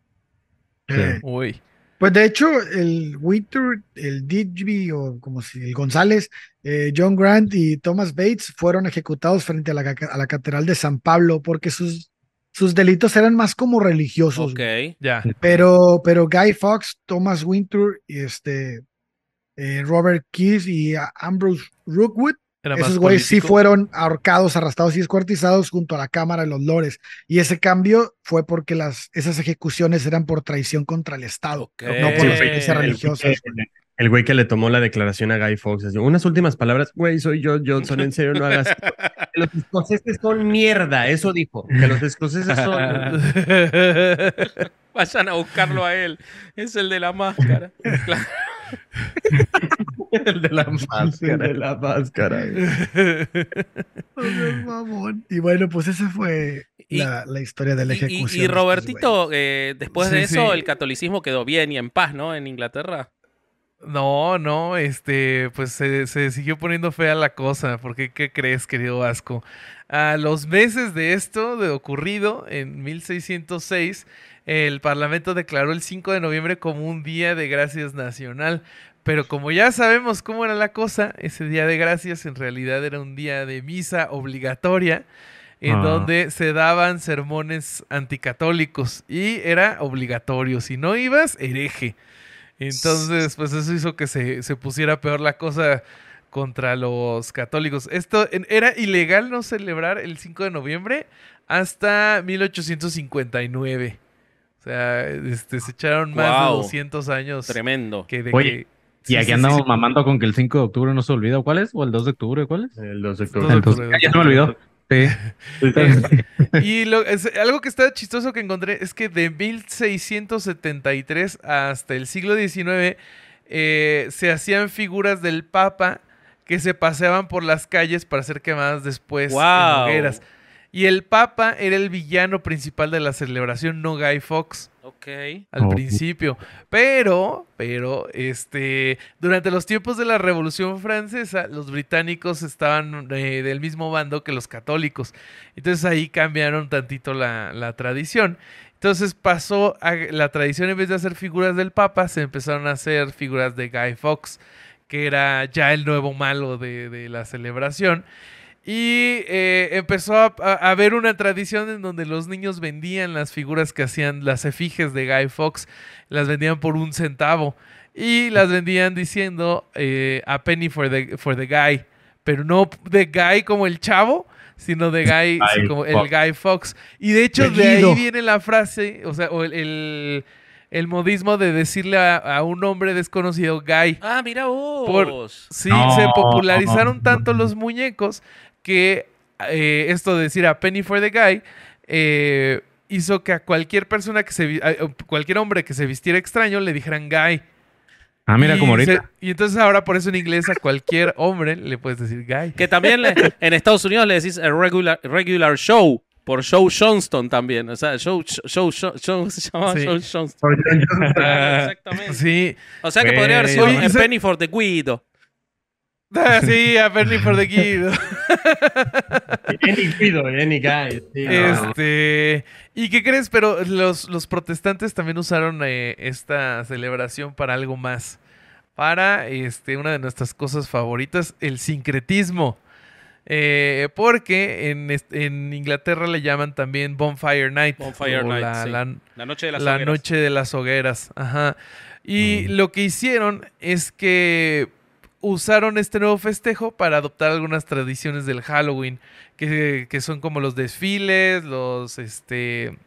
Uy. Pues de hecho, el Winter, el Digby o como si el González, eh, John Grant y Thomas Bates fueron ejecutados frente a la, a la Catedral de San Pablo porque sus, sus delitos eran más como religiosos. Ok. Ya. Pero, pero Guy Fox, Thomas Winter y este eh, Robert Keys y a- Ambrose Rookwood, Era esos güeyes sí fueron ahorcados, arrastrados y descuartizados junto a la Cámara de los Lores. Y ese cambio fue porque las, esas ejecuciones eran por traición contra el Estado, no por las creencias religiosas. El güey que le tomó la declaración a Guy Fawkes. así, Unas últimas palabras. Güey, soy yo, Johnson. En serio, no hagas. esto". Que Los escoceses son mierda. Eso dijo. Que los escoceses son. Vayan a buscarlo a él. Es el de la máscara. Claro. el de la máscara. de la máscara. Oh, mamón. Y bueno, pues esa fue Y- la, la historia de la y- ejecución. Y, estos Robertito, eh, después de eso, sí. el catolicismo quedó bien y en paz, ¿no? En Inglaterra. No, no, este, pues se, se siguió poniendo fea la cosa, porque ¿qué crees, querido Vasco? A los meses de esto, de ocurrido, en 1606, el Parlamento declaró el 5 de noviembre como un día de gracias nacional, pero como ya sabemos cómo era la cosa, ese día de gracias en realidad era un día de misa obligatoria, en Ah. donde se daban sermones anticatólicos y era obligatorio, si no ibas, hereje. Entonces, pues eso hizo que se, se pusiera peor la cosa contra los católicos. Esto en- era ilegal no celebrar el 5 de noviembre hasta 1859. O sea, este, se echaron más de 200 años Tremendo. que de Oye, que- Y Sí, aquí sí, andamos sí, sí. mamando con que el 5 de octubre no se olvida. ¿Cuál es? ¿O el 2 de octubre? ¿Cuál es? El 2 de Dos de octubre. Entonces, octubre, ya se me olvidó. Sí. Y lo- es- algo que está chistoso que encontré es que de 1673 hasta el siglo XIX eh, se hacían figuras del Papa que se paseaban por las calles para ser quemadas después en Guau. hogueras. Y el Papa era el villano principal de la celebración, no Guy Fox Ok. al Oh. principio. Pero, pero, este, durante los tiempos de la Revolución Francesa, los británicos estaban eh, del mismo bando que los católicos. Entonces ahí cambiaron tantito la, la tradición. Entonces pasó a la tradición, en vez de hacer figuras del Papa, se empezaron a hacer figuras de Guy Fawkes, que era ya el nuevo malo de, de la celebración. Y eh, empezó a, a- a haber una tradición en donde los niños vendían las figuras que hacían, las efigies de Guy Fox, las vendían por un centavo. Y las vendían diciendo eh, a penny for the, for the guy. Pero no de guy como el chavo, sino de guy Guy como el. Guy Fox. Y de hecho, de ahí viene la frase, o sea, o el, el, el modismo de decirle a, a un hombre desconocido guy. Ah, mira vos. Por- Sí, No, se popularizaron no, tanto no. los muñecos que eh, esto de decir a Penny for the Guy eh, hizo que a cualquier persona que se a- cualquier hombre que se vistiera extraño le dijeran Guy. Ah, mira, y como ahorita. se- y entonces ahora por eso en inglés a cualquier hombre le puedes decir Guy. Que también le- en Estados Unidos le decís a regular, regular show. Por Joe Johnston también. O sea, Joe, Joe, Joe, Joe- se llama Sí. Joe Johnston. Exactamente. Sí, O sea que podría haber sido en Penny for the Guido. Sí, a Penny for the Kid. Any Guy. sí. Este, ¿y qué crees? Pero los, los protestantes también usaron eh, esta celebración para algo más. Para este, una de nuestras cosas favoritas, el sincretismo. Eh, porque en, en Inglaterra le llaman también Bonfire Night. Bonfire Night, la- sí. la- La noche de las la hogueras. noche de las hogueras. Ajá. Y Mm. lo que hicieron es que usaron este nuevo festejo para adoptar algunas tradiciones del Halloween, que, que son como los desfiles, los este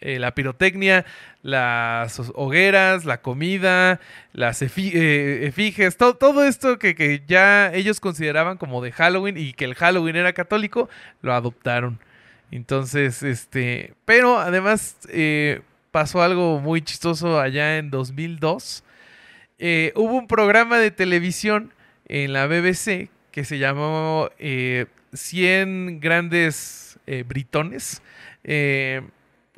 eh, la pirotecnia, las hogueras, la comida, las efi- eh, efigies, to- todo esto que, que ya ellos consideraban como de Halloween y que el Halloween era católico, lo adoptaron. Entonces, este, pero además eh, pasó algo muy chistoso allá en 2002. Eh, hubo un programa de televisión en la BBC que se llamó eh, 100 grandes eh, britones eh,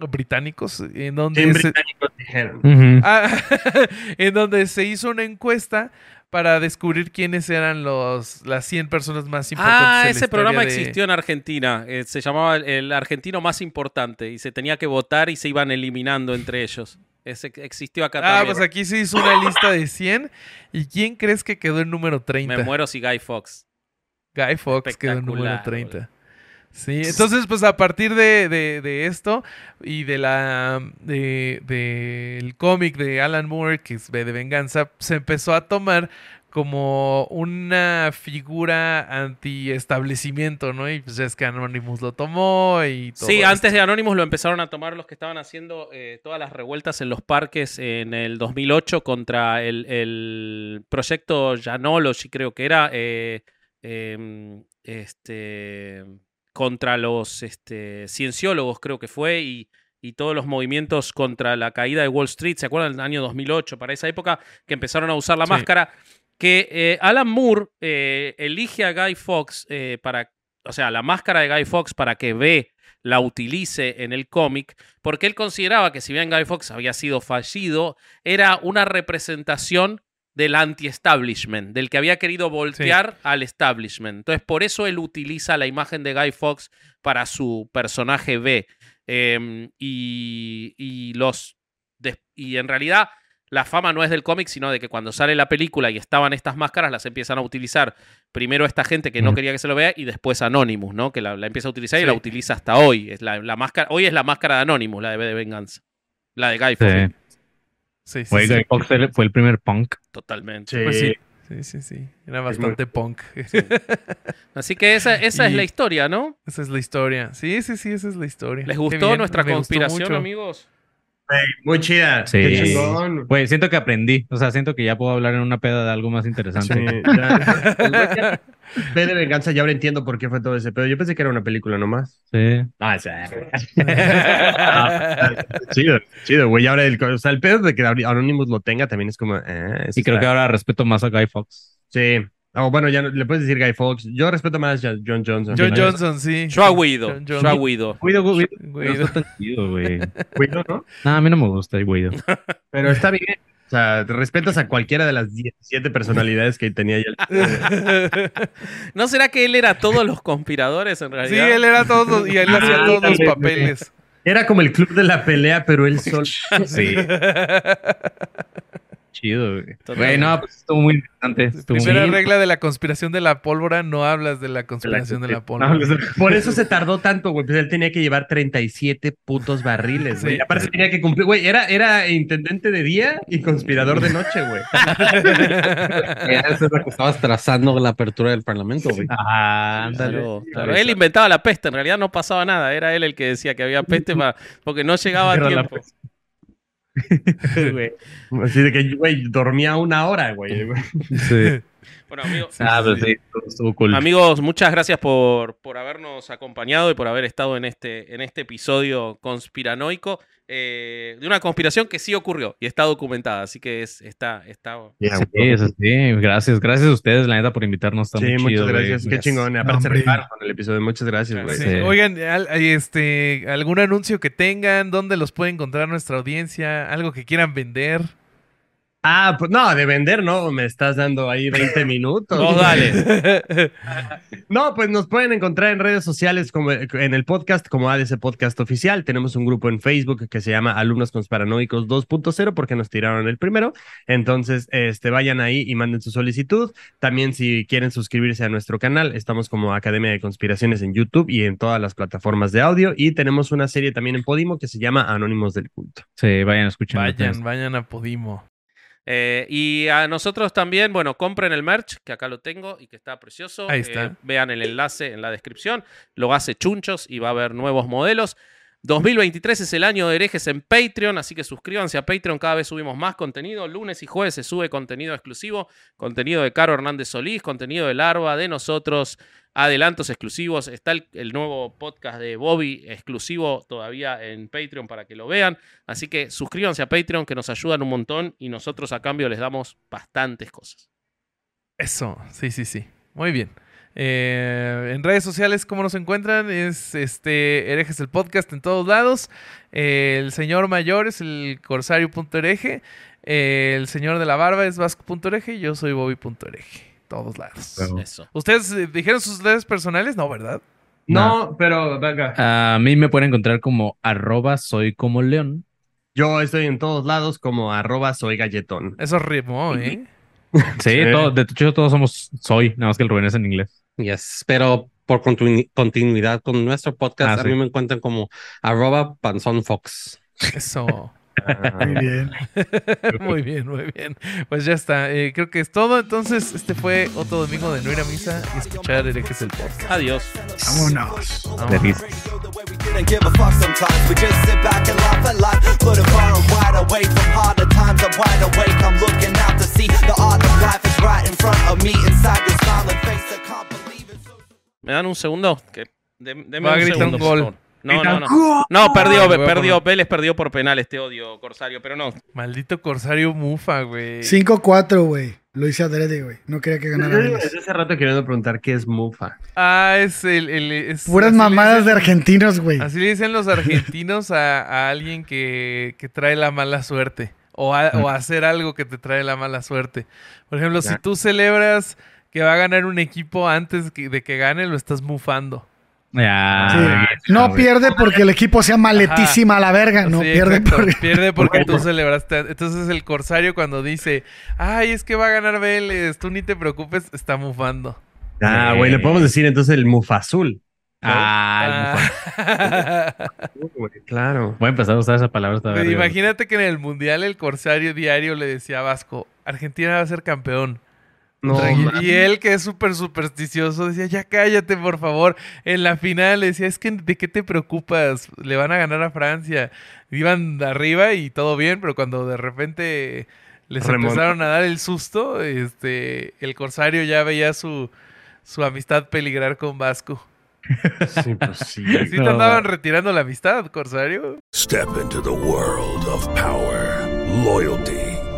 o británicos, en donde, Bien se, británicos dijeron. Ah, en donde se hizo una encuesta para descubrir quiénes eran los, las 100 personas más importantes. Ah, en la ese programa de- existió en Argentina. Eh, se llamaba el argentino más importante y se tenía que votar y se iban eliminando entre ellos. Ese existió acá Ah, también. pues aquí se hizo una lista de 100. ¿Y quién crees que quedó en número 30? Me muero si Guy Fox. Guy Fox quedó en número Espectacular, 30. Sí, entonces pues a partir de, de- de esto y de la de, del cómic de Alan Moore, que es de Venganza, se empezó a tomar como una figura anti-establecimiento, ¿no? Y pues es que Anonymous lo tomó y todo. Sí, esto. antes de Anonymous lo empezaron a tomar los que estaban haciendo eh, todas las revueltas en los parques en el 2008 contra el, el proyecto Janology, creo que era, eh, em, este, contra los este, cienciólogos, creo que fue, y, y todos los movimientos contra la caída de Wall Street, ¿se acuerdan? El año 2008, para esa época que empezaron a usar la Sí. máscara. Que eh, Alan Moore eh, elige a Guy Fox eh, para, o sea, la máscara de Guy Fox para que ve la utilice en el cómic, porque él consideraba que si bien Guy Fox había sido fallido, era una representación del anti-establishment, del que había querido voltear al establishment. Entonces, por eso él utiliza la imagen de Guy Fox para su personaje B. Eh, y, y los. y en realidad, la fama no es del cómic, sino de que cuando sale la película y estaban estas máscaras, las empiezan a utilizar primero esta gente que no Mm. quería que se lo vea y después Anonymous, ¿no? Que la, la empieza a utilizar y Sí. la utiliza hasta hoy. Es la, la máscara, hoy es la máscara de Anonymous, la de B de Venganza. La de Guy Fox. Sí. Sí, sí, Güey, sí. Guy Fawkes fue- el primer punk. Totalmente. Sí. Pues sí. Sí, sí, sí. Era bastante punk. Así que esa, esa es la historia, ¿no? esa es la historia. Sí, sí, sí, esa es la historia. ¿Les gustó bien, nuestra me gustó conspiración, mucho. amigos? Muy chida. Sí. Qué chingón. Güey, siento que aprendí. O sea, siento que ya puedo hablar en una peda de algo más interesante. Sí, ya. Ve de venganza, ya ahora entiendo por qué fue todo ese pedo. Yo pensé que era una película nomás. Sí. Ah, sí. chido, chido, güey. Ahora el, o sea, el pedo de que Anonymous lo tenga también es como. eh, Y creo está- que ahora respeto más a Guy Fox. Sí. Oh, bueno, ya no- le puedes decir Guy Fox. Yo respeto más a John Johnson. John Johnson, sí. Yo a Guido. Yo a. Guido. Guido, Guido. Guido. No está tan chido, güey. Cuido, ¿no? No, a mí no me gusta el Guido. Pero está bien. O sea, respetas a cualquiera de las 17 personalidades que tenía ya. ¿No será que él era todos los conspiradores en Sí, realidad? él era todos y él hacía Ah, todos los papeles. Era como el club de la pelea, pero él solo. Sí. Chido, güey. No, pues estuvo muy interesante. estuvo Primera muy- regla de la conspiración de la pólvora, no hablas de la conspiración de la pólvora. pues, Por eso se tardó tanto, güey. Pues él tenía que llevar 37 putos barriles, güey. Sí. Aparte tenía que cumplir, güey. Era, era intendente de día y conspirador de noche, güey. Eso es lo que estabas trazando la apertura del Parlamento, güey. Ah, ándale. Claro, claro. Él inventaba la peste, en realidad no pasaba nada, era él el que decía que había peste porque no llegaba a tiempo. Güey. Así de que, güey, dormía una hora, güey. Sí. Bueno, amigos, Ah, sí, estuvo cool. amigos, muchas gracias por, por habernos acompañado y por haber estado en este, en este episodio conspiranoico eh, de una conspiración que sí ocurrió y está documentada, así que es, está, está Ya, Sí, güey. eso sí, gracias, gracias a ustedes, la neta, por invitarnos. Está Sí, muy muchas chido, gracias. Qué chingón. Aparte se con el episodio. Muchas gracias, güey. Sí. Sí. Oigan, al- hay, este, algún anuncio que tengan, dónde los puede encontrar nuestra audiencia, algo que quieran vender. Ah, pues no, de vender, no, me estás dando ahí 20 minutos. Vos dale. No, pues nos pueden encontrar en redes sociales como en el podcast como ADC Podcast Oficial. Tenemos un grupo en Facebook que se llama Alumnos Conspiranoicos 2.0 porque nos tiraron el primero. Entonces, este, vayan ahí y manden su solicitud. También si quieren suscribirse a nuestro canal, estamos como Academia de Conspiraciones en YouTube y en todas las plataformas de audio. Y tenemos una serie también en Podimo que se llama Anónimos del Culto. Sí, vayan a escuchar. Vayan, vayan a Podimo. Eh, y a nosotros también, bueno, compren el merch, que acá lo tengo y que está precioso. Ahí está. Eh, vean el enlace en la descripción. Lo hace Chunchos y va a haber nuevos modelos. 2023 es el año de herejes en Patreon, así que suscríbanse a Patreon, cada vez subimos más contenido. Lunes y jueves se sube contenido exclusivo, contenido de Caro Hernández Solís, contenido de Larva, de nosotros, adelantos exclusivos. Está el, el nuevo podcast de Bobby exclusivo todavía en Patreon para que lo vean. Así que suscríbanse a Patreon que nos ayudan un montón y nosotros a cambio les damos bastantes cosas. Eso, sí, sí, sí. Muy bien. Eh, en redes sociales, ¿cómo nos encuentran? Es este herejes el podcast en todos lados. Eh, el señor mayor es el corsario.hereje. Eh, el señor de la barba es vasco.hereje. Y yo soy bobby.hereje. Todos lados. Claro. Eso. ¿Ustedes eh, dijeron sus redes personales? No, ¿verdad? No, pero venga. A mí me pueden encontrar como arroba soy como león. Yo estoy en todos lados como arroba soy galletón. Eso rimó, ¿eh? Sí, Sí. todo- de hecho todos somos soy, nada más que el Rubén es en inglés. Yes, pero por continu- continuidad con nuestro podcast, Ah, a sí. mí me encuentran como arroba panzonfox. Eso. Muy bien. muy bien, muy bien. Pues ya está. Eh, creo que es todo. Entonces, este fue otro domingo de no ir a misa y escuchar herejes el podcast. Adiós. Vámonos. Vámonos. De risa. Didn't give a fuck sometimes. We just sit back and laugh at life. Put it far and wide away from harder times. I'm wide awake. I'm looking out to see the art of life is right in front of me. Inside your smiling face, I can't believe it. ¿Me dan un segundo? Que, de- deme Va a un gritar segundo, un por gol. No, no, no. No, perdió, Ay, perdió. poner- Vélez perdió por penales, te odio, Corsario, pero no. Maldito Corsario Mufa, güey. 5-4, güey. Lo hice adrede, güey. No quería que ganara. Desde hace rato queriendo preguntar qué es Mufa. Ah, es el. el- es- Puras mamadas de argentinos, güey. Así le dicen los argentinos a, a alguien que, que trae la mala suerte. O a, o hacer algo que te trae la mala suerte. Por ejemplo, si tú celebras que va a ganar un equipo antes que- de que gane, lo estás mufando. Ya. Sí. güey. No pierde porque el equipo sea maletísima a la verga. No Sí, pierde exacto. porque. Pierde porque tú celebraste. Entonces el corsario cuando dice, ay, es que va a ganar Vélez, tú ni te preocupes, está mufando. Ah, güey, le podemos decir entonces el Mufazul. Ah, Ah. Claro. Voy a empezar a usar esa palabra. esta imagínate que en el mundial el corsario diario le decía a Vasco, Argentina va a ser campeón. No, y él, que es súper supersticioso, decía, ya cállate, por favor. En la final le decía, es que ¿de qué te preocupas? Le van a ganar a Francia. Iban de arriba y todo bien, pero cuando de repente les empezaron a dar el susto, este, el corsario ya veía su, su amistad peligrar con Vasco. Sí, pues sí. ¿Sí te No. andaban retirando la amistad, corsario? Step into the world of power, loyalty,